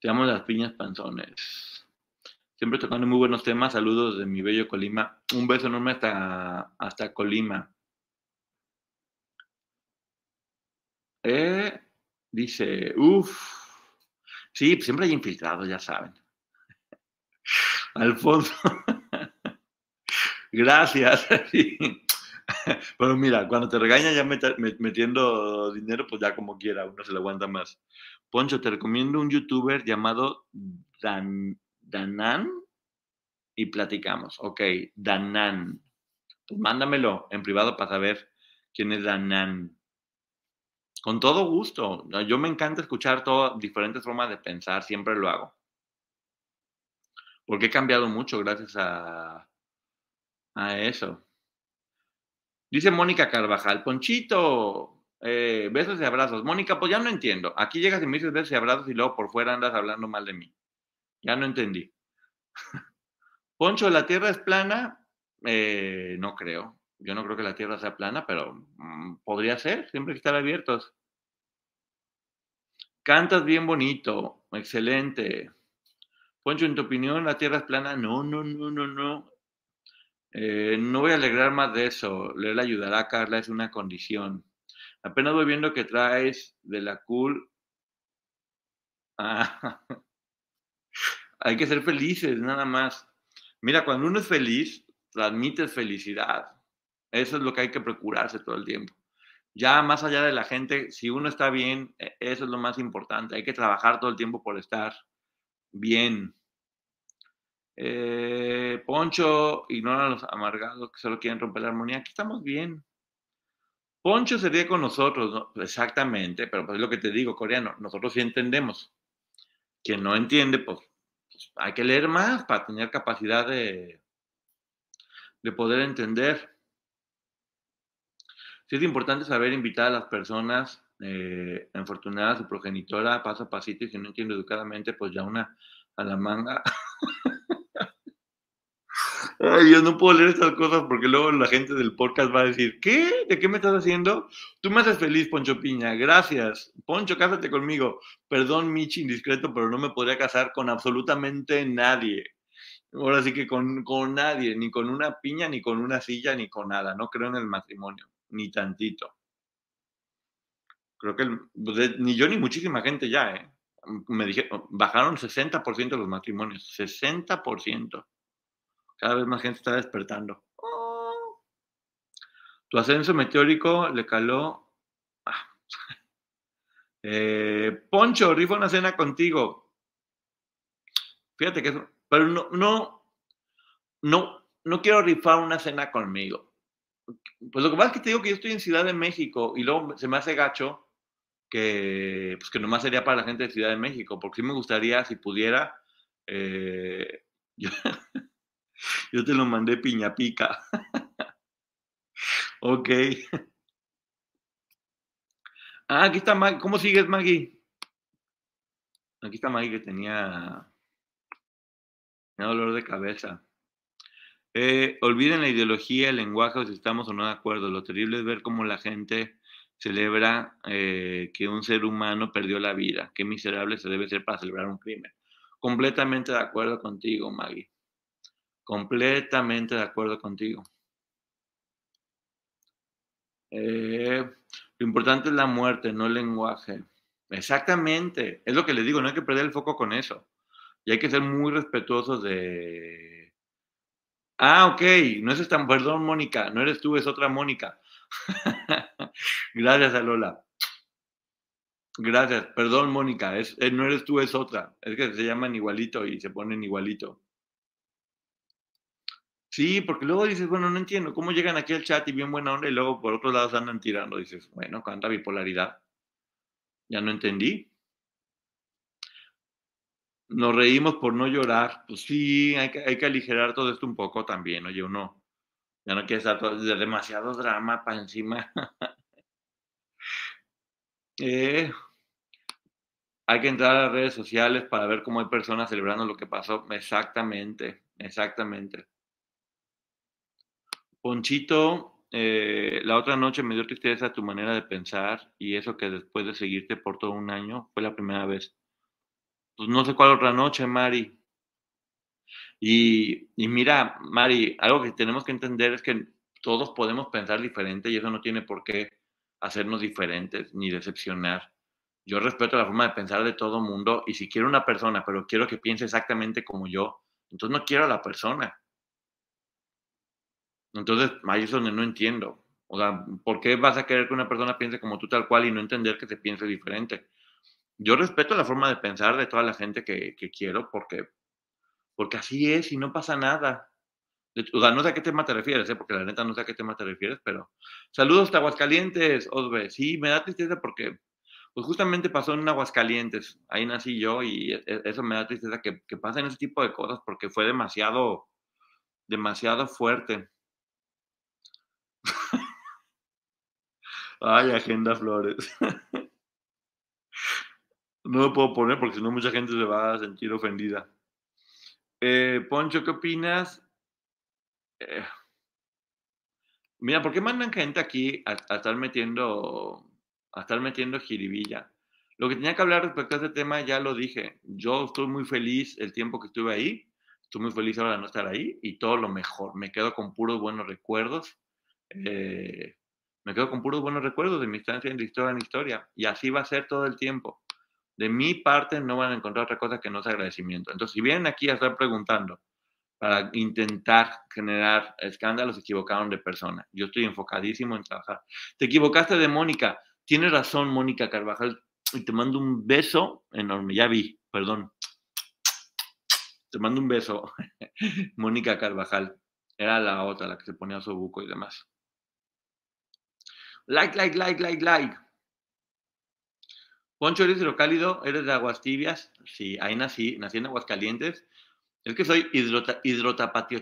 D: Te amo las piñas panzones. Siempre tocando muy buenos temas. Saludos de mi bello Colima. Un beso enorme hasta, hasta Colima. Eh, dice, uff. Sí, pues, siempre hay infiltrados, ya saben. Alfonso. Gracias. Pero mira, cuando te regañan ya metiendo dinero, pues ya como quiera, uno se le aguanta más. Poncho, te recomiendo un youtuber llamado Dan, Danan y platicamos. Ok, Danan. Pues mándamelo en privado para saber quién es Danan. Con todo gusto. Yo me encanta escuchar todas diferentes formas de pensar, siempre lo hago. Porque he cambiado mucho gracias a, a eso. Dice Mónica Carvajal, Ponchito, eh, besos y abrazos. Mónica, pues ya no entiendo. Aquí llegas y me dices besos y abrazos y luego por fuera andas hablando mal de mí. Ya no entendí. Poncho, ¿la Tierra es plana? Eh, no creo. Yo no creo que la Tierra sea plana, pero mm, podría ser, siempre hay que estar abiertos. Cantas bien bonito, excelente. Poncho, en tu opinión, la Tierra es plana. No, no, no, no, no. Eh, no voy a alegrar más de eso. Le ayudará a Carla, es una condición. Apenas voy viendo que traes de la cool. Ah, hay que ser felices, nada más. Mira, cuando uno es feliz, transmites felicidad. Eso es lo que hay que procurarse todo el tiempo. Ya más allá de la gente, si uno está bien, e, eso es lo más importante. Hay que trabajar todo el tiempo por estar bien. Eh, Poncho, ignora a los amargados que solo quieren romper la armonía. Aquí estamos bien. Poncho sería con nosotros, exactamente, pero pues es lo que te digo, coreano, nosotros sí entendemos. Quien no entiende, pues, pues hay que leer más para tener capacidad de, de poder entender. Es importante saber invitar a las personas eh, infortunadas, su progenitora, paso a pasito, y si no entiendo educadamente, pues ya una a la manga. Ay, yo no puedo leer estas cosas porque luego la gente del podcast va a decir, ¿qué? ¿De qué me estás haciendo? Tú me haces feliz, Poncho Piña. Gracias. Poncho, cásate conmigo. Perdón, Michi, indiscreto, pero no me podría casar con absolutamente nadie. Ahora sí que con, con nadie, ni con una piña, ni con una silla, ni con nada. No creo en el matrimonio ni tantito. Creo que pues, ni yo ni muchísima gente ya, ¿eh? Me dije, bajaron 60% de los matrimonios, 60%. Cada vez más gente está despertando. Oh. Tu ascenso meteórico le caló. Ah. Eh, Poncho, rifa una cena contigo. Fíjate que eso, pero no, no, no, no quiero rifar una cena conmigo. Pues lo que pasa es que te digo que yo estoy en Ciudad de México y luego se me hace gacho que, pues que nomás sería para la gente de Ciudad de México, porque sí me gustaría, si pudiera, eh, yo, te lo mandé piña pica. ok. Ah, aquí está Maggie. ¿Cómo sigues, Maggie? Aquí está Maggie que tenía, tenía dolor de cabeza. Eh, olviden la ideología, el lenguaje, o si estamos o no de acuerdo. Lo terrible es ver cómo la gente celebra eh, que un ser humano perdió la vida. Qué miserable se debe ser para celebrar un crimen. Completamente de acuerdo contigo, Maggie. Completamente de acuerdo contigo. Eh, lo importante es la muerte, no el lenguaje. Exactamente. Es lo que les digo, no hay que perder el foco con eso. Y hay que ser muy respetuosos de... Ah, ok, no es tan, perdón, Mónica, no eres tú, es otra Mónica. Gracias, Lola. Gracias, perdón, Mónica, es, eh, no eres tú, es otra. Es que se llaman igualito y se ponen igualito. Sí, porque luego dices, bueno, no entiendo, ¿cómo llegan aquí al chat y bien buena onda y luego por otros lados andan tirando? Dices, bueno, cuánta bipolaridad. Ya no entendí. Nos reímos por no llorar. Pues sí, hay que, hay que aligerar todo esto un poco también, oye, uno ya no quiere estar todo, de demasiado drama para encima. Eh, hay que entrar a las redes sociales para ver cómo hay personas celebrando lo que pasó. Exactamente, exactamente. Ponchito, eh, la otra noche me dio tristeza tu manera de pensar y eso que después de seguirte por todo un año fue la primera vez. Pues no sé cuál otra noche, Mari. Y, y mira, Mari, algo que tenemos que entender es que todos podemos pensar diferente y eso no tiene por qué hacernos diferentes ni decepcionar. Yo respeto la forma de pensar de todo mundo y si quiero una persona, pero quiero que piense exactamente como yo, entonces no quiero a la persona. Entonces, ahí es donde no entiendo. O sea, ¿por qué vas a querer que una persona piense como tú tal cual y no entender que se piense diferente? Yo respeto la forma de pensar de toda la gente que, que quiero porque, porque así es y no pasa nada. O no sé a qué tema te refieres, ¿eh? porque la neta no sé a qué tema te refieres, pero saludos de Aguascalientes, Osbe. Sí, me da tristeza porque pues justamente pasó en Aguascalientes, ahí nací yo y e, e, eso me da tristeza que, que pasen ese tipo de cosas porque fue demasiado, demasiado fuerte. Ay, Agenda Flores. No lo puedo poner porque si no mucha gente se va a sentir ofendida. Eh, Poncho, ¿qué opinas? Eh, mira, ¿por qué mandan gente aquí a, estar metiendo a estar metiendo jiribilla? Lo que tenía que hablar respecto a este tema ya lo dije. Yo estoy muy feliz el tiempo que estuve ahí. Estoy muy feliz ahora de no estar ahí y todo lo mejor. Me quedo con puros buenos recuerdos. Eh, me quedo con puros buenos recuerdos de mi estancia en historia en historia. Y así va a ser todo el tiempo. De mi parte no van a encontrar otra cosa que no sea agradecimiento. Entonces, si vienen aquí a estar preguntando para intentar generar escándalos, se equivocaron de persona. Yo estoy enfocadísimo en trabajar. Te equivocaste de Mónica. Tienes razón, Mónica Carvajal. Y te mando un beso enorme. Ya vi, perdón. Te mando un beso, Mónica Carvajal. Era la otra, la que se ponía su buco y demás. Like, like, like, like, like. Poncho, ¿eres hidrocálido? ¿Eres de aguas tibias? Sí, ahí nací, nací en Aguascalientes. Es que soy hidrota,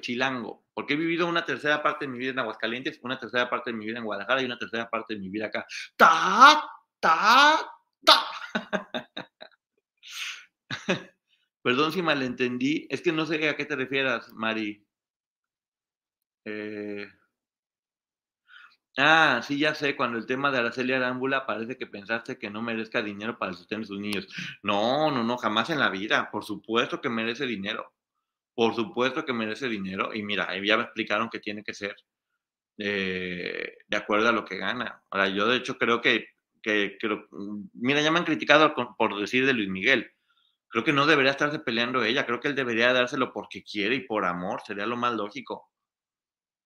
D: chilango, porque he vivido una tercera parte de mi vida en Aguascalientes, una tercera parte de mi vida en Guadalajara y una tercera parte de mi vida acá. ¡Ta! ¡Ta! ¡Ta! Perdón si malentendí, es que no sé a qué te refieras, Mari. Eh... Ah, sí, ya sé, cuando el tema de Araceli Arámbula parece que pensaste que no merezca dinero para sostén de sus niños. No, no, no, jamás en la vida. Por supuesto que merece dinero. Por supuesto que merece dinero. Y mira, ya me explicaron que tiene que ser eh, de acuerdo a lo que gana. Ahora, yo de hecho creo que, que, que, mira, ya me han criticado por decir de Luis Miguel. Creo que no debería estarse peleando ella. Creo que él debería dárselo porque quiere y por amor. Sería lo más lógico.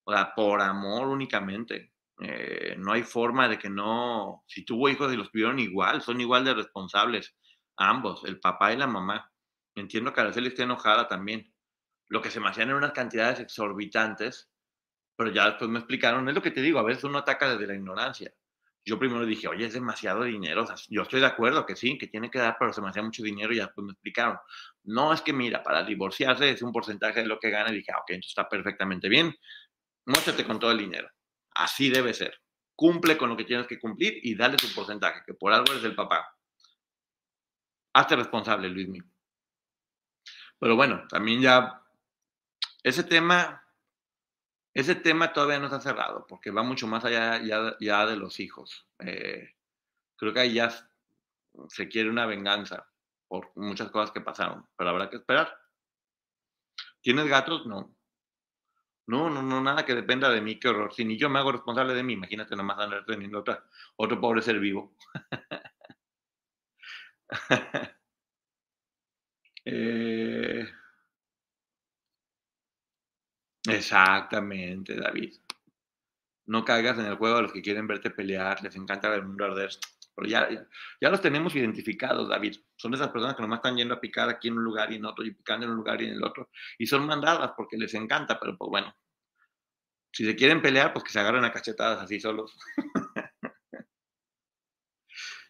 D: O sea, por amor únicamente. Eh, no hay forma de que no, si tuvo hijos y los tuvieron igual, son igual de responsables, ambos, el papá y la mamá. Entiendo que Araceli esté enojada también. Lo que se me hacían eran unas cantidades exorbitantes, pero ya después me explicaron, es lo que te digo, a veces uno ataca desde la ignorancia. yo primero dije, oye, es demasiado dinero. O sea, yo estoy de acuerdo que sí, que tiene que dar, pero se me hacía mucho dinero y ya después me explicaron. No, es que mira, para divorciarse es un porcentaje de lo que gana. Y dije, ah, ok, entonces está perfectamente bien. Muéstrate con todo el dinero. Así debe ser. Cumple con lo que tienes que cumplir y dale tu porcentaje, que por algo eres el papá. Hazte responsable, Luismi. Pero bueno, también ya ese tema ese tema todavía no está cerrado porque va mucho más allá ya, de los hijos. Eh, creo que ahí ya se quiere una venganza por muchas cosas que pasaron, pero habrá que esperar. ¿Tienes gatos? No. No, no, no, nada que dependa de mí, qué horror. Si ni yo me hago responsable de mí, imagínate nomás andar teniendo otra, otro pobre ser vivo. eh, Exactamente, David. No caigas en el juego a los que quieren verte pelear, les encanta ver el mundo arder. Pero ya, ya, los tenemos identificados, David. Son esas personas que nomás están yendo a picar aquí en un lugar y en otro, y picando en un lugar y en el otro. Y son mandadas porque les encanta, pero pues bueno. Si se quieren pelear, pues que se agarren a cachetadas así solos.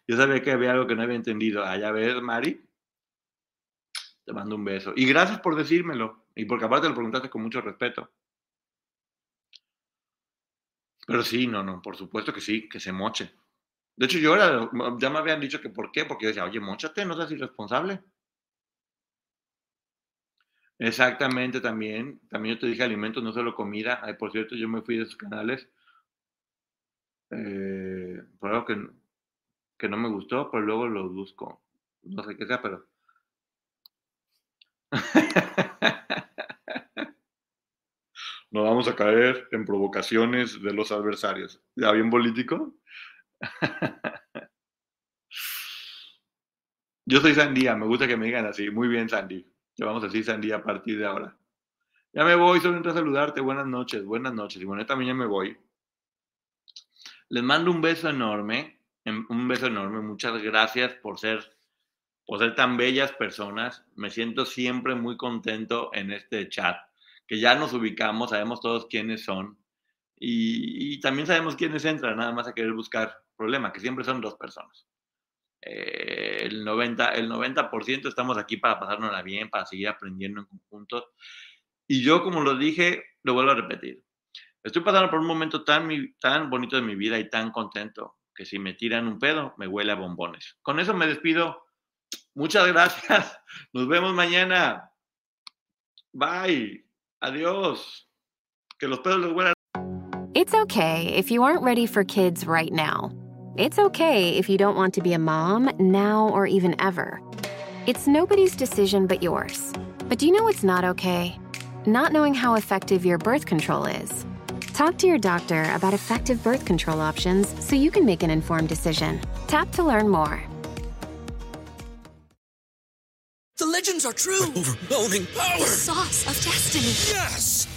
D: Yo sabía que había algo que no había entendido. Allá ves, Mari. Te mando un beso. Y gracias por decírmelo. Y porque aparte lo preguntaste con mucho respeto. Pero sí, no, no, por supuesto que sí, que se moche. De hecho, yo era, ya me habían dicho que por qué, porque yo decía, oye, mochate, no seas irresponsable. Exactamente, también. También yo te dije alimentos, no solo comida. Ay, por cierto, yo me fui de esos canales eh, por algo que, que no me gustó, pero luego lo busco. No sé qué sea, pero no vamos a caer en provocaciones de los adversarios. ¿Ya bien político? Yo soy Sandía, me gusta que me digan así. Muy bien, Sandy. Le vamos a decir Sandía a partir de ahora. Ya me voy, solo entro a saludarte. Buenas noches, buenas noches. Y bueno, también ya me voy. Les mando un beso enorme, em, un beso enorme. Muchas gracias por ser por ser tan bellas personas. Me siento siempre muy contento en este chat, que ya nos ubicamos, sabemos todos quiénes son y, también sabemos quiénes entran, nada más a querer buscar problema, que siempre son dos personas. Eh, el 90%, el 90 estamos aquí para pasárnosla bien, para seguir aprendiendo en conjunto. Y yo, como lo dije, lo vuelvo a repetir. Estoy pasando por un momento tan, tan bonito de mi vida y tan contento que si me tiran un pedo, me huele a bombones. Con eso me despido. Muchas gracias. Nos vemos mañana. Bye. Adiós. Que los pedos les huelan.
A: It's okay if you aren't ready for kids right now. It's okay if you don't want to be a mom now or even ever. It's nobody's decision but yours. But do you know what's not okay? Not knowing how effective your birth control is. Talk to your doctor about effective birth control options so you can make an informed decision. Tap to learn more.
B: The legends are true.
C: Overwhelming power!
B: The sauce of destiny.
C: Yes!